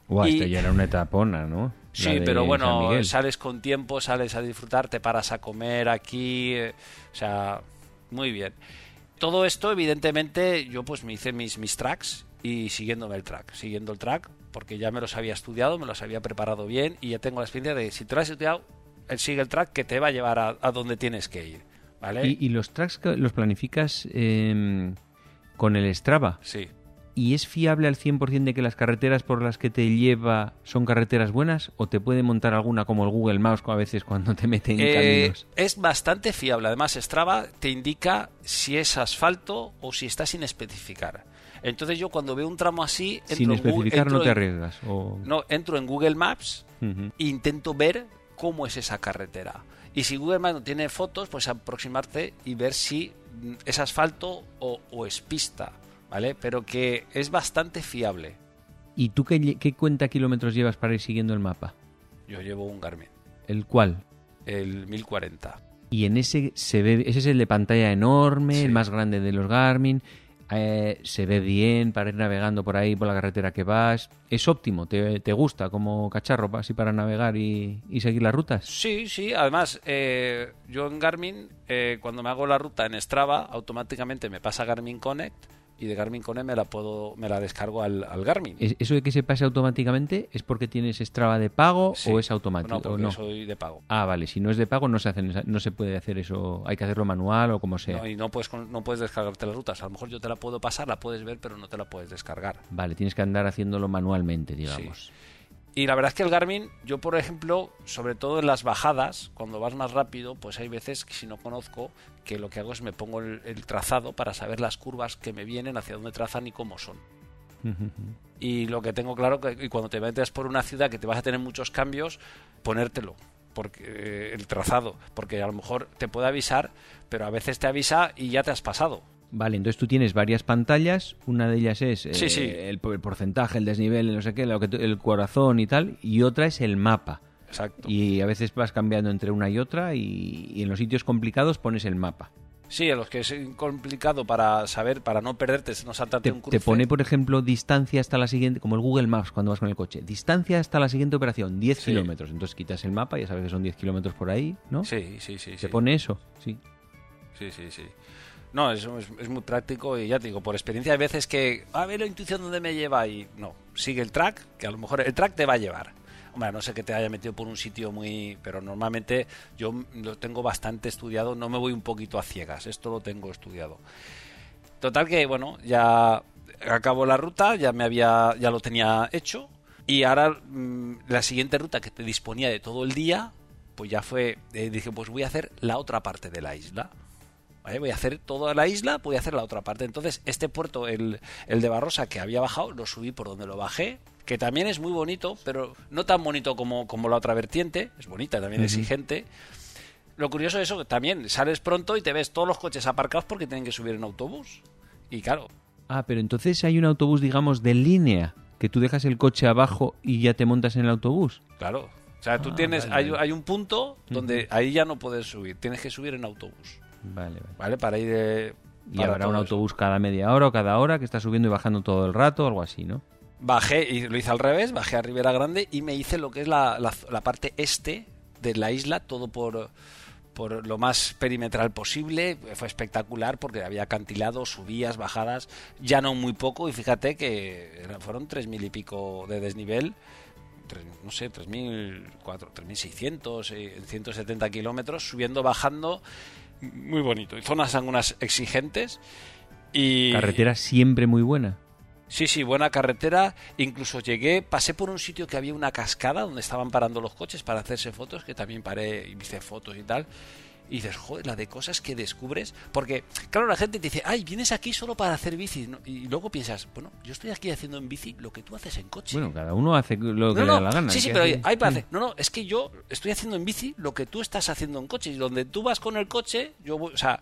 Buah, Y- esto ya era una etapona, ¿no? Sí, pero bueno, sales con tiempo, sales a disfrutar, te paras a comer aquí, eh, o sea, muy bien. Todo esto, evidentemente, yo pues me hice mis, mis tracks y siguiéndome el track, siguiendo el track, porque ya me los había estudiado, me los había preparado bien y ya tengo la experiencia de si te lo has estudiado, él sigue el track que te va a llevar a, a donde tienes que ir, ¿vale? ¿Y, y los tracks los planificas em, con el Strava? Sí. ¿Y es fiable al 100% de que las carreteras por las que te lleva son carreteras buenas? ¿O te puede montar alguna como el Google Maps a veces cuando te meten en Eh, caminos? es bastante fiable. Además, Strava te indica si es asfalto o si está sin especificar. Entonces yo cuando veo un tramo así... entro Sin en Google- especificar no te en- arriesgas. O... No, entro en Google Maps e intento ver cómo es esa carretera. Y si Google Maps no tiene fotos, pues aproximarte y ver si mm, es asfalto o, o es pista, ¿vale? Pero que es bastante fiable. ¿Y tú qué, qué cuenta kilómetros llevas para ir siguiendo el mapa? Yo llevo un Garmin, ¿El cuál? el 1040. Y en ese se ve, ese es el de pantalla enorme, Sí. el más grande de los Garmin. Eh, se ve bien para ir navegando por ahí, por la carretera que vas. Es óptimo, te, te gusta como cacharro así para navegar y, y seguir las rutas. Sí, sí, además eh, yo en Garmin, eh, cuando me hago la ruta en Strava, automáticamente me pasa Garmin Connect y de Garmin Connect me la puedo me la descargo al, al Garmin. Es- ¿Eso de que se pase automáticamente es porque tienes Strava de pago Sí. o es automático? No, porque no? soy de pago. Ah, vale, si no es de pago no se, hacen no se puede hacer eso, hay que hacerlo manual o como sea. No, y no puedes, no puedes descargarte las rutas. A lo mejor yo te la puedo pasar, la puedes ver, pero no te la puedes descargar. Vale, tienes que andar haciéndolo manualmente, digamos. Y la verdad es que el Garmin, yo por ejemplo, sobre todo en las bajadas, cuando vas más rápido, pues hay veces que si no conozco, que lo que hago es me pongo el, el trazado para saber las curvas que me vienen, hacia dónde trazan y cómo son. Y lo que tengo claro que y cuando te metes por una ciudad que te vas a tener muchos cambios, ponértelo. Porque eh, el trazado, porque a lo mejor te puede avisar, pero a veces te avisa y ya te has pasado. Vale, entonces tú tienes varias pantallas, una de ellas es eh, Sí, sí. El, el porcentaje, el desnivel, el no sé qué, lo que el corazón y tal, y otra es el mapa. Exacto. Y a veces vas cambiando entre una y otra y, y en los sitios complicados pones el mapa. Sí, en los que es complicado para saber, para no perderte, no saltarte Te, un cruce. te pone, por ejemplo, distancia hasta la siguiente, como el Google Maps cuando vas con el coche. Distancia hasta la siguiente operación, 10 Sí. kilómetros. Entonces quitas el mapa, ya sabes que son 10 kilómetros por ahí, ¿no? Sí, sí, sí. Te sí. pone eso, sí. Sí, sí, sí. No, eso es, es muy práctico y ya te digo, por experiencia hay veces que, a ver la intuición dónde me lleva y no, sigue el track, que a lo mejor el track te va a llevar. Hombre, no sé que te haya metido por un sitio muy... Pero normalmente yo lo tengo bastante estudiado, no me voy un poquito a ciegas, esto lo tengo estudiado. Total que, bueno, ya acabo la ruta, ya me había, ya lo tenía hecho y ahora mm, la siguiente ruta que te disponía de todo el día, pues ya fue, eh, dije, pues voy a hacer la otra parte de la isla. Voy a hacer toda la isla, voy a hacer la otra parte. Entonces, este puerto, el, el de Barrosa que había bajado, lo subí por donde lo bajé, que también es muy bonito, pero no tan bonito como, como la otra vertiente, es bonita, también exigente. Lo curioso es eso, que también sales pronto y te ves todos los coches aparcados porque tienen que subir en autobús. Y claro, Ah, pero entonces hay un autobús, digamos, de línea, que tú dejas el coche abajo y ya te montas en el autobús. claro. O sea, tú Ah, tienes, vale, hay, vale. hay un punto donde ahí ya no puedes subir, tienes que subir en autobús, Vale, vale. ¿vale? Para ir de... Y para habrá un eso. autobús cada media hora o cada hora que está subiendo y bajando todo el rato, algo así, ¿no? Bajé, y lo hice al revés, bajé a Ribera Grande y me hice lo que es la, la- parte este de la isla, todo por, por lo más perimetral posible. Fue espectacular porque había acantilados, subías, bajadas, ya no muy poco. Y fíjate que fueron tres mil y pico de desnivel. No sé, 3.600, 3.600, 170 kilómetros, subiendo, bajando, muy bonito. Y zonas algunas exigentes. Y... Carretera siempre muy buena. Sí, sí, buena carretera. Incluso llegué, pasé por un sitio que había una cascada donde estaban parando los coches para hacerse fotos, que también paré y hice fotos y tal. Y dices, joder, la de cosas que descubres. Porque, claro, la gente te dice, ay, vienes aquí solo para hacer bici. Y luego piensas, bueno, yo estoy aquí haciendo en bici lo que tú haces en coche. Bueno, cada uno hace lo que le da la gana. Sí, sí, pero hay para hacer. No, no, es que yo estoy haciendo en bici lo que tú estás haciendo en coche. Y donde tú vas con el coche, yo voy, o sea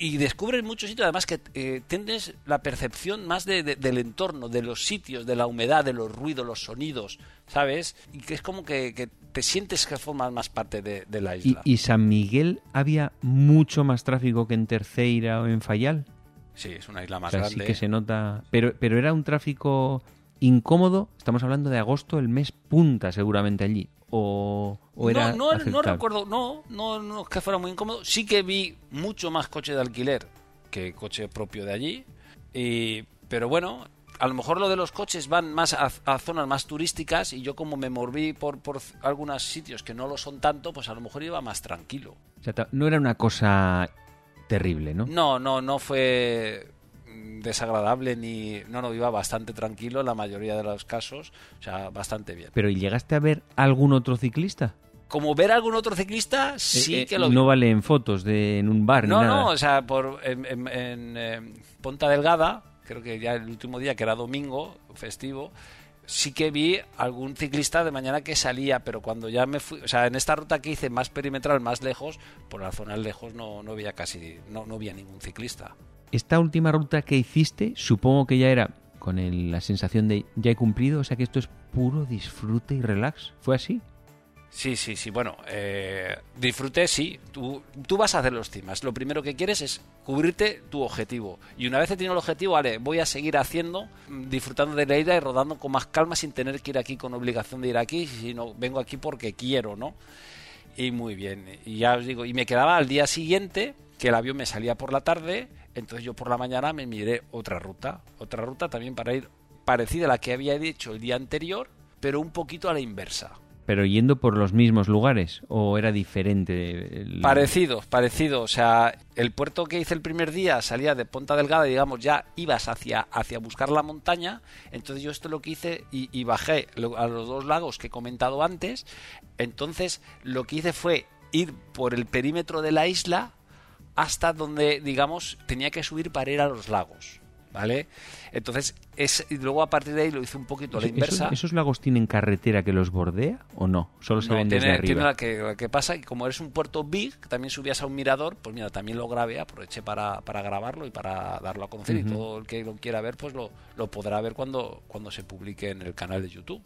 y descubres muchos sitios, además que eh, tienes la percepción más de, del entorno, de los sitios, de la humedad, de los ruidos, los sonidos, ¿sabes? Y que es como que, te sientes que formas más parte de, la isla. ¿Y, San Miguel había mucho más tráfico que en Terceira o en Fayal? Sí, es una isla más grande. Sí que se nota, pero, pero era un tráfico incómodo. Estamos hablando de agosto, el mes punta seguramente allí o, era no, no, recuerdo, no, no, no es que fuera muy incómodo. Sí que vi mucho más coche de alquiler que coche propio de allí. Y, pero bueno, a lo mejor lo de los coches van más a, zonas más turísticas y yo como me moví por, por algunos sitios que no lo son tanto, pues a lo mejor iba más tranquilo. O sea, no era una cosa terrible, ¿no? No, no, no fue desagradable ni no no iba bastante tranquilo en la mayoría de los casos o sea bastante bien. Pero y llegaste a ver algún otro ciclista como ver algún otro ciclista sí eh, eh, que lo no vale en fotos de en un bar no ni no o sea por en, em, Ponta Delgada creo que ya el último día que era domingo festivo sí que vi algún ciclista de mañana que salía, pero cuando ya me fui, o sea, en esta ruta que hice más perimetral, más lejos, por la zona lejos no, no había casi, no, no había ningún ciclista esta última ruta que hiciste, supongo que ya era con la sensación de ya he cumplido, o sea que esto es puro disfrute y relax. ¿Fue así? Sí, sí, sí. Bueno, eh, disfrute, sí. Tú, tú vas a hacer los cimas. Lo primero que quieres es cubrirte tu objetivo. Y una vez que tienes el objetivo, vale, voy a seguir haciendo, mm, disfrutando de la ida y rodando con más calma sin tener que ir aquí con obligación de ir aquí, sino vengo aquí porque quiero, ¿no? Y muy bien. Y ya os digo, y me quedaba al día siguiente, que el avión me salía por la tarde, entonces yo por la mañana me miré otra ruta, otra ruta también para ir parecida a la que había dicho el día anterior, pero un poquito a la inversa. ¿Pero yendo por los mismos lugares o era diferente? Parecido, parecido. O sea, el puerto que hice el primer día salía de Ponta Delgada, digamos, ya ibas hacia, hacia buscar la montaña. Entonces yo esto lo que hice y, y bajé a los dos lagos que he comentado antes. Entonces lo que hice fue ir por el perímetro de la isla hasta donde, digamos, tenía que subir para ir a los lagos. ¿Vale? Entonces, es, y luego a partir de ahí lo hice un poquito a la inversa. ¿Esos, lagos tienen carretera que los bordea o no? Solo se ven desde arriba. Tiene la que, que, pasa y como eres un puerto big, también subías a un mirador, pues mira, también lo grabé, aproveché para, para grabarlo y para darlo a conocer. Y todo el que lo quiera ver, pues lo, lo podrá ver cuando, cuando se publique en el canal de YouTube.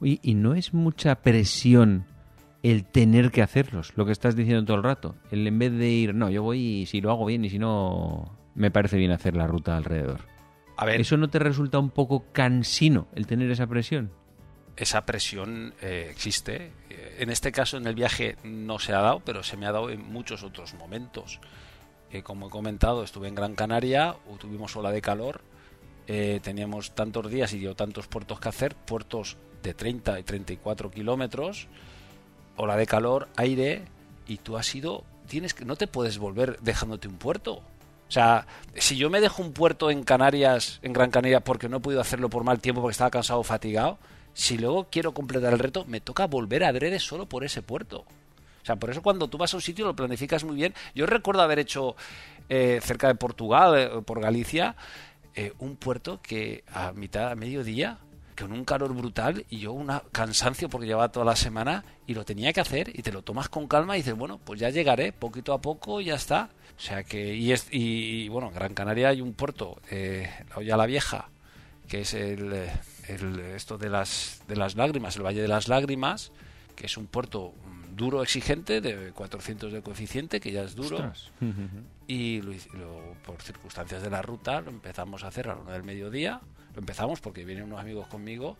Oye, ¿y no es mucha presión el tener que hacerlos, lo que estás diciendo todo el rato. El en vez de ir, no, yo voy y si lo hago bien y si no, me parece bien hacer la ruta alrededor. A ver. ¿Eso no te resulta un poco cansino el tener esa presión? Esa presión eh, existe. En este caso, en el viaje no se ha dado, pero se me ha dado en muchos otros momentos. Eh, como he comentado, estuve en Gran Canaria, tuvimos ola de calor, eh, teníamos tantos días y dio tantos puertos que hacer, puertos de 30 y 34 kilómetros ola de calor, aire, y tú has ido, tienes que, no te puedes volver dejándote un puerto. O sea, si yo me dejo un puerto en Canarias, en Gran Canaria, porque no he podido hacerlo por mal tiempo, porque estaba cansado o fatigado, si luego quiero completar el reto, me toca volver a adrede solo por ese puerto. O sea, por eso cuando tú vas a un sitio lo planificas muy bien. Yo recuerdo haber hecho eh, cerca de Portugal, eh, por Galicia, eh, un puerto que a mitad, a mediodía, con un calor brutal y yo un cansancio porque llevaba toda la semana y lo tenía que hacer y te lo tomas con calma y dices, bueno, pues ya llegaré poquito a poco y ya está. O sea que, y, es, y, bueno, en Gran Canaria hay un puerto, eh, la Olla la Vieja, que es el, el, esto de las, de las lágrimas, el Valle de las Lágrimas, que es un puerto duro, exigente, de 400 de coeficiente, que ya es duro. (laughs) Y lo, por circunstancias de la ruta lo empezamos a hacer a la una del mediodía empezamos porque vienen unos amigos conmigo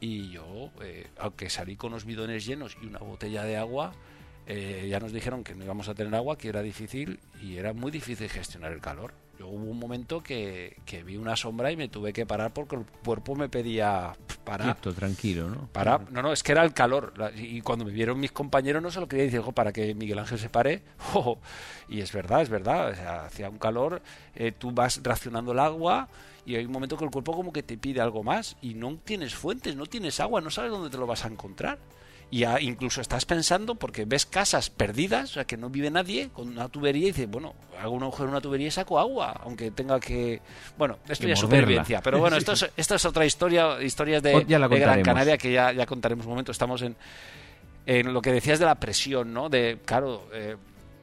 y yo, eh, aunque salí con los bidones llenos y una botella de agua, eh, ya nos dijeron que no íbamos a tener agua, que era difícil y era muy difícil gestionar el calor. Yo hubo un momento que, que vi una sombra y me tuve que parar porque el cuerpo me pedía parar. Quieto, tranquilo, ¿no? Para, no, no, es que era el calor. Y cuando me vieron mis compañeros no se lo quería decir, "Jo, para que Miguel Ángel se pare. (laughs) Jo, y es verdad, es verdad. O sea, hacía un calor, eh, tú vas racionando el agua y hay un momento que el cuerpo como que te pide algo más y no tienes fuentes, no tienes agua, no sabes dónde te lo vas a encontrar. Y ya incluso estás pensando, porque ves casas perdidas, o sea, que no vive nadie, con una tubería y dices, bueno, hago un agujero en una tubería y saco agua, aunque tenga que... Bueno, esto Que ya es supervivencia, pero bueno, esto es, esto es otra historia, historias de, ya la de Gran. Canaria que ya, ya contaremos un momento. Estamos en, en lo que decías de la presión, ¿no? De, claro, eh,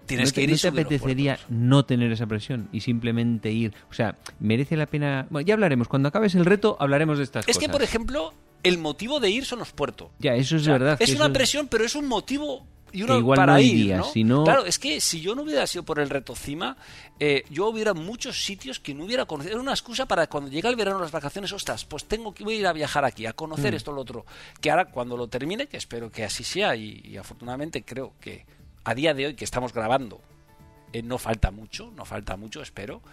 tienes ¿No que ir no te apetecería no tener esa presión y simplemente ir? O sea, merece la pena... Bueno, ya hablaremos. Cuando acabes el reto hablaremos de estas Es cosas. que, por ejemplo, el motivo de ir son los puertos. Ya, eso es O sea, verdad. Es que una presión, pero es un motivo y uno igual para no ir, ¿no? Claro, es que si yo no hubiera sido por el reto Cima, eh, yo hubiera muchos sitios que no hubiera conocido. Era una excusa para cuando llega el verano, las vacaciones, ostras, pues tengo que voy a ir a viajar aquí, a Mm. conocer esto, lo otro. Que ahora, cuando lo termine, que espero que así sea, y, y afortunadamente creo que a día de hoy que estamos grabando, eh, no falta mucho, no falta mucho, espero.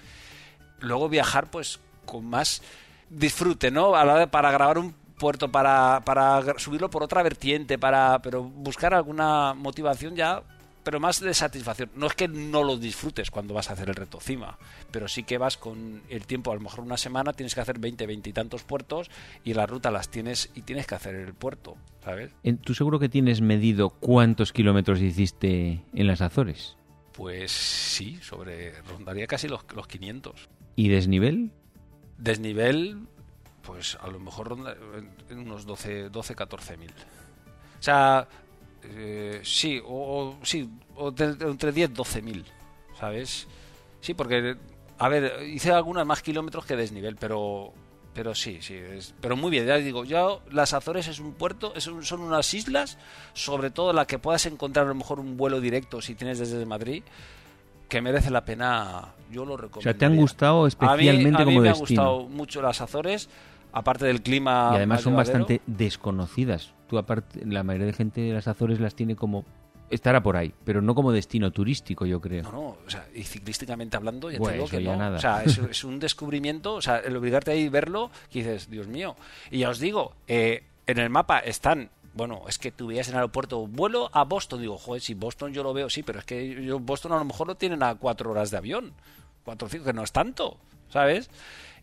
Luego viajar, pues, con más disfrute, ¿no? A la hora de- para grabar un puerto, para, para subirlo por otra vertiente, para pero buscar alguna motivación ya, pero más de satisfacción. No es que no lo disfrutes cuando vas a hacer el reto cima, pero sí que vas con el tiempo, a lo mejor una semana tienes que hacer 20, 20 y tantos puertos y la ruta las tienes y tienes que hacer el puerto, ¿sabes? ¿Tú seguro que tienes medido cuántos kilómetros hiciste en las Azores? Pues sí, sobre rondaría casi los, los 500. ¿Y desnivel? Desnivel, pues a lo mejor ronda en- unos 12, 12 14 mil. O sea, eh, sí, o, o- sí, o de- entre 10 12 mil, ¿sabes? Sí, porque, a ver, hice algunas más kilómetros que desnivel, pero pero sí, sí, es- pero muy bien, ya digo, yo las Azores es un puerto, es un- son unas islas, sobre todo la que puedas encontrar a lo mejor un vuelo directo si tienes desde Madrid, que merece la pena, yo lo recomiendo. O sea, ¿te han gustado especialmente a mí, a mí como me destino? ha gustado mucho las Azores, aparte del clima. y además más son llevadero. bastante desconocidas. Tú aparte, la mayoría de gente de las Azores las tiene como estará por ahí, pero no como destino turístico, yo creo. No, no, o sea, y ciclísticamente hablando, ya Bueno, te digo que no. nada. O sea, (laughs) es, es un descubrimiento, o sea, el obligarte a ir a verlo, que dices, Dios mío. Y ya os digo, eh, en el mapa están. Bueno, es que tú veías en el aeropuerto vuelo a Boston. Digo, joder, si Boston yo lo veo, sí, pero es que yo Boston a lo mejor lo tienen a cuatro horas de avión. Cuatro o cinco, que no es tanto, ¿sabes?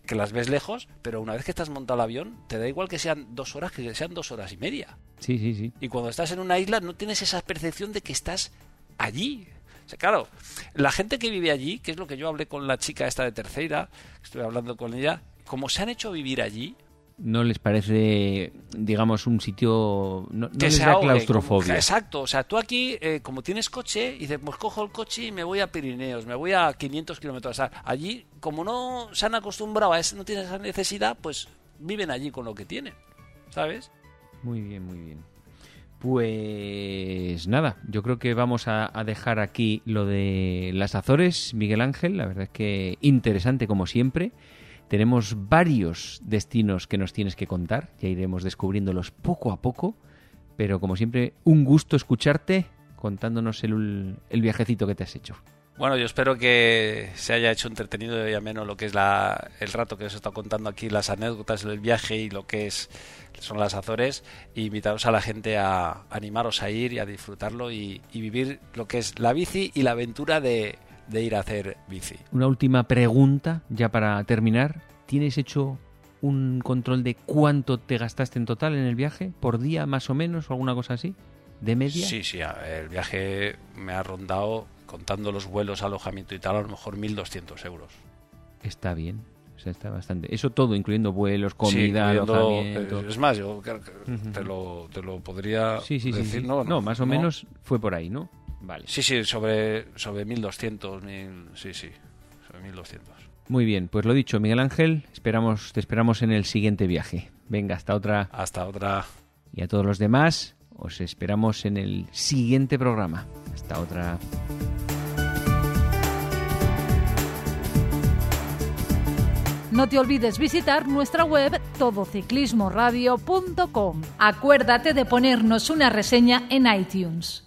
Que las ves lejos, pero una vez que estás montado el avión, te da igual que sean dos horas que sean dos horas y media. Sí, sí, sí. Y cuando estás en una isla no tienes esa percepción de que estás allí. O sea, claro, la gente que vive allí, que es lo que yo hablé con la chica esta de tercera, estuve hablando con ella, como se han hecho vivir allí, No les parece, digamos, un sitio... No, no que les se da claustrofobia. como- exacto, o sea, tú aquí, eh, como tienes coche, y dices, pues cojo el coche y me voy a Pirineos, me voy a 500 kilómetros. Allí, como no se han acostumbrado a eso, no tienen esa necesidad, pues viven allí con lo que tienen, ¿sabes? Muy bien, muy bien. Pues nada, yo creo que vamos a, a dejar aquí lo de las Azores, Miguel Ángel. La verdad es que interesante como siempre. Tenemos varios destinos que nos tienes que contar, ya iremos descubriéndolos poco a poco, pero como siempre, un gusto escucharte contándonos el, viajecito que te has hecho. Bueno, yo espero que se haya hecho entretenido y ameno lo que es la, el rato que os he estado contando aquí, las anécdotas del viaje y lo que es son las Azores, y invitaros a la gente a animaros a ir y a disfrutarlo y vivir lo que es la bici y la aventura de, de ir a hacer bici. Una última pregunta, ya para terminar. ¿Tienes hecho un control de cuánto te gastaste en total en el viaje? ¿Por día más o menos o alguna cosa así? ¿De media? Sí, sí, el viaje me ha rondado, contando los vuelos, alojamiento y tal, a lo mejor 1.200 euros. Está bien. O sea, está bastante. Eso todo, incluyendo vuelos, Sí, comida, incluyendo- alojamiento. Es más, yo creo que Ujú. te, lo, te lo podría Sí, sí, sí. decir. sí. No, No, más o no. menos fue por ahí, ¿no? Vale. Sí, sí, sobre, sobre 1200, 1000, sí, sí, sobre 1200. Muy bien, pues lo dicho, Miguel Ángel, esperamos, te esperamos en el siguiente viaje. Venga, hasta otra. Hasta otra. Y a todos los demás, os esperamos en el siguiente programa. Hasta otra. No te olvides visitar nuestra web todociclismoradio.com. Acuérdate de ponernos una reseña en iTunes.